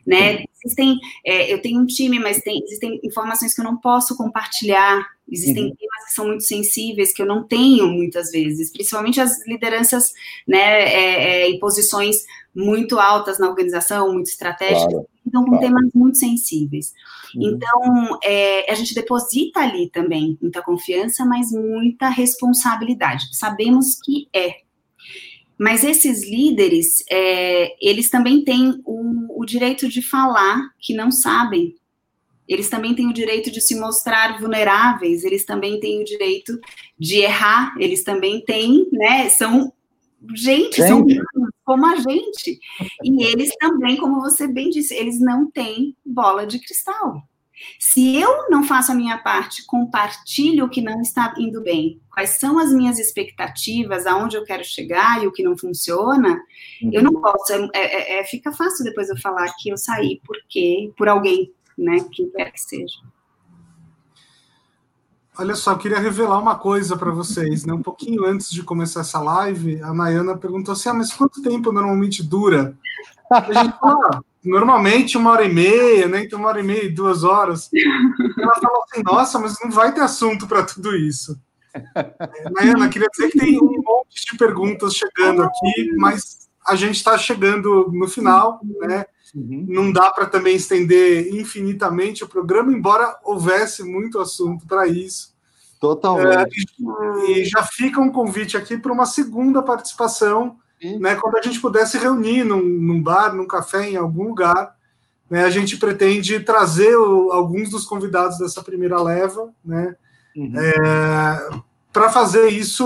né? Existem, é, eu tenho um time, mas tem, existem informações que eu não posso compartilhar, existem uhum. temas que são muito sensíveis que eu não tenho muitas vezes, principalmente as lideranças, né, é, é, em posições muito altas na organização, muito estratégicas, claro. então com claro. temas muito sensíveis. Uhum. Então, é, a gente deposita ali também muita confiança, mas muita responsabilidade. Sabemos que é, mas esses líderes, é, eles também têm o, o direito de falar que não sabem. Eles também têm o direito de se mostrar vulneráveis, eles também têm o direito de errar, eles também têm, né? São gente, gente. são como a gente. E eles também, como você bem disse, eles não têm bola de cristal. Se eu não faço a minha parte, compartilho o que não está indo bem, quais são as minhas expectativas, aonde eu quero chegar e o que não funciona, uhum. eu não posso. É, é, é, fica fácil depois eu falar que eu saí porque por alguém, né, que quer que seja. Olha só, eu queria revelar uma coisa para vocês, né? Um pouquinho antes de começar essa live, a Nayana perguntou assim: ah, mas quanto tempo normalmente dura? A gente falou, ah, normalmente uma hora e meia, né? Então, uma hora e meia, duas horas. Ela falou assim: nossa, mas não vai ter assunto para tudo isso. É, Nayana, queria dizer que tem um monte de perguntas chegando aqui, mas a gente está chegando no final, né? Uhum. Não dá para também estender infinitamente o programa, embora houvesse muito assunto para isso. Totalmente. É, e, e já fica um convite aqui para uma segunda participação né, quando a gente puder se reunir num, num bar, num café, em algum lugar, né, a gente pretende trazer o, alguns dos convidados dessa primeira leva, né, uhum. é, para fazer isso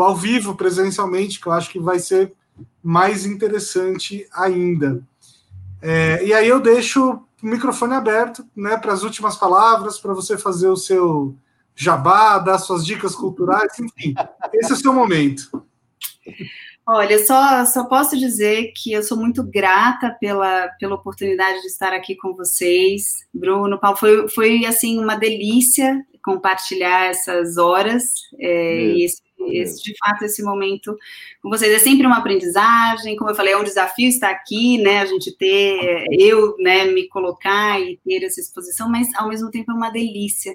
ao vivo, presencialmente, que eu acho que vai ser mais interessante ainda. É, e aí eu deixo o microfone aberto né, para as últimas palavras, para você fazer o seu jabá, dar suas dicas culturais, enfim, esse é o seu momento. Olha, só, só posso dizer que eu sou muito grata pela, pela oportunidade de estar aqui com vocês. Bruno, Paulo, foi, foi assim uma delícia compartilhar essas horas é, e esse, esse, de fato esse momento com vocês é sempre uma aprendizagem, como eu falei, é um desafio estar aqui, né, a gente ter, eu, né, me colocar e ter essa exposição, mas ao mesmo tempo é uma delícia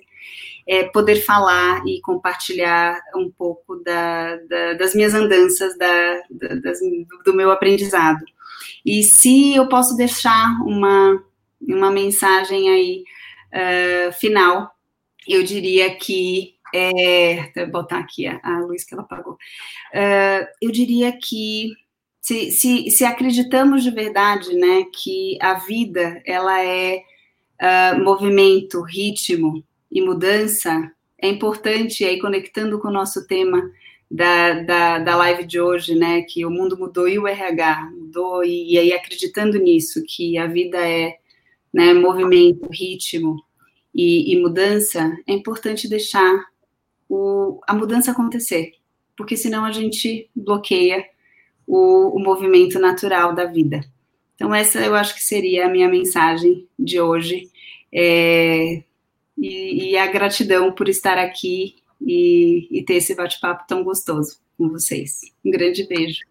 é, poder falar e compartilhar um pouco da, da, das minhas andanças, da, das, do meu aprendizado. E se eu posso deixar uma, uma mensagem aí uh, final, eu diria que é, botar aqui a, a luz que ela apagou. Uh, eu diria que se, se, se, acreditamos de verdade, né, que a vida ela é uh, movimento, ritmo e mudança, é importante, aí conectando com o nosso tema da, da, da live de hoje, né, que o mundo mudou e o RH mudou, e, e aí acreditando nisso, que a vida é né, movimento, ritmo e, e mudança, é importante deixar o, a mudança acontecer, porque senão a gente bloqueia o, o movimento natural da vida. Então, essa eu acho que seria a minha mensagem de hoje. É, e, e, a gratidão por estar aqui e, e ter esse bate-papo tão gostoso com vocês. Um grande beijo.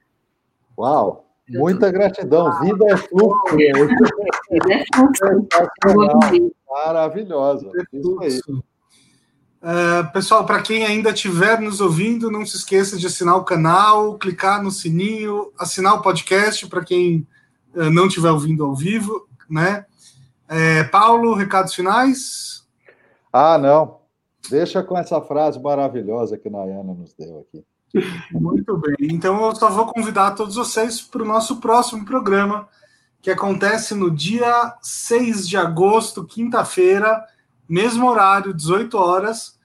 Uau! Muita gratidão. Vida é fluxo. Vida é fluxo. Maravilhosa. Isso aí. Uh, pessoal, para quem ainda estiver nos ouvindo, não se esqueça de assinar o canal, clicar no sininho, assinar o podcast para quem uh, não estiver ouvindo ao vivo, né? É, Paulo, recados finais? Ah, não. Deixa com essa frase maravilhosa que a Nayana nos deu aqui. Muito bem. Então eu só vou convidar todos vocês para o nosso próximo programa, que acontece no dia 6 de agosto, quinta-feira, mesmo horário, 18 horas.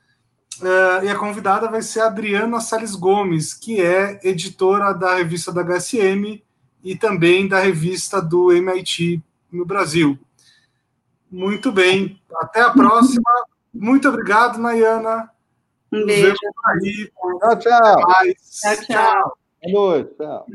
Uh, e a convidada vai ser a Adriana Sales Gomes, que é editora da revista da HSM e também da revista do MIT no Brasil. Muito bem. Até a próxima. Muito obrigado, Nayana. Um beijo. Tchau, tchau. Tchau, tchau. Boa noite. Tchau.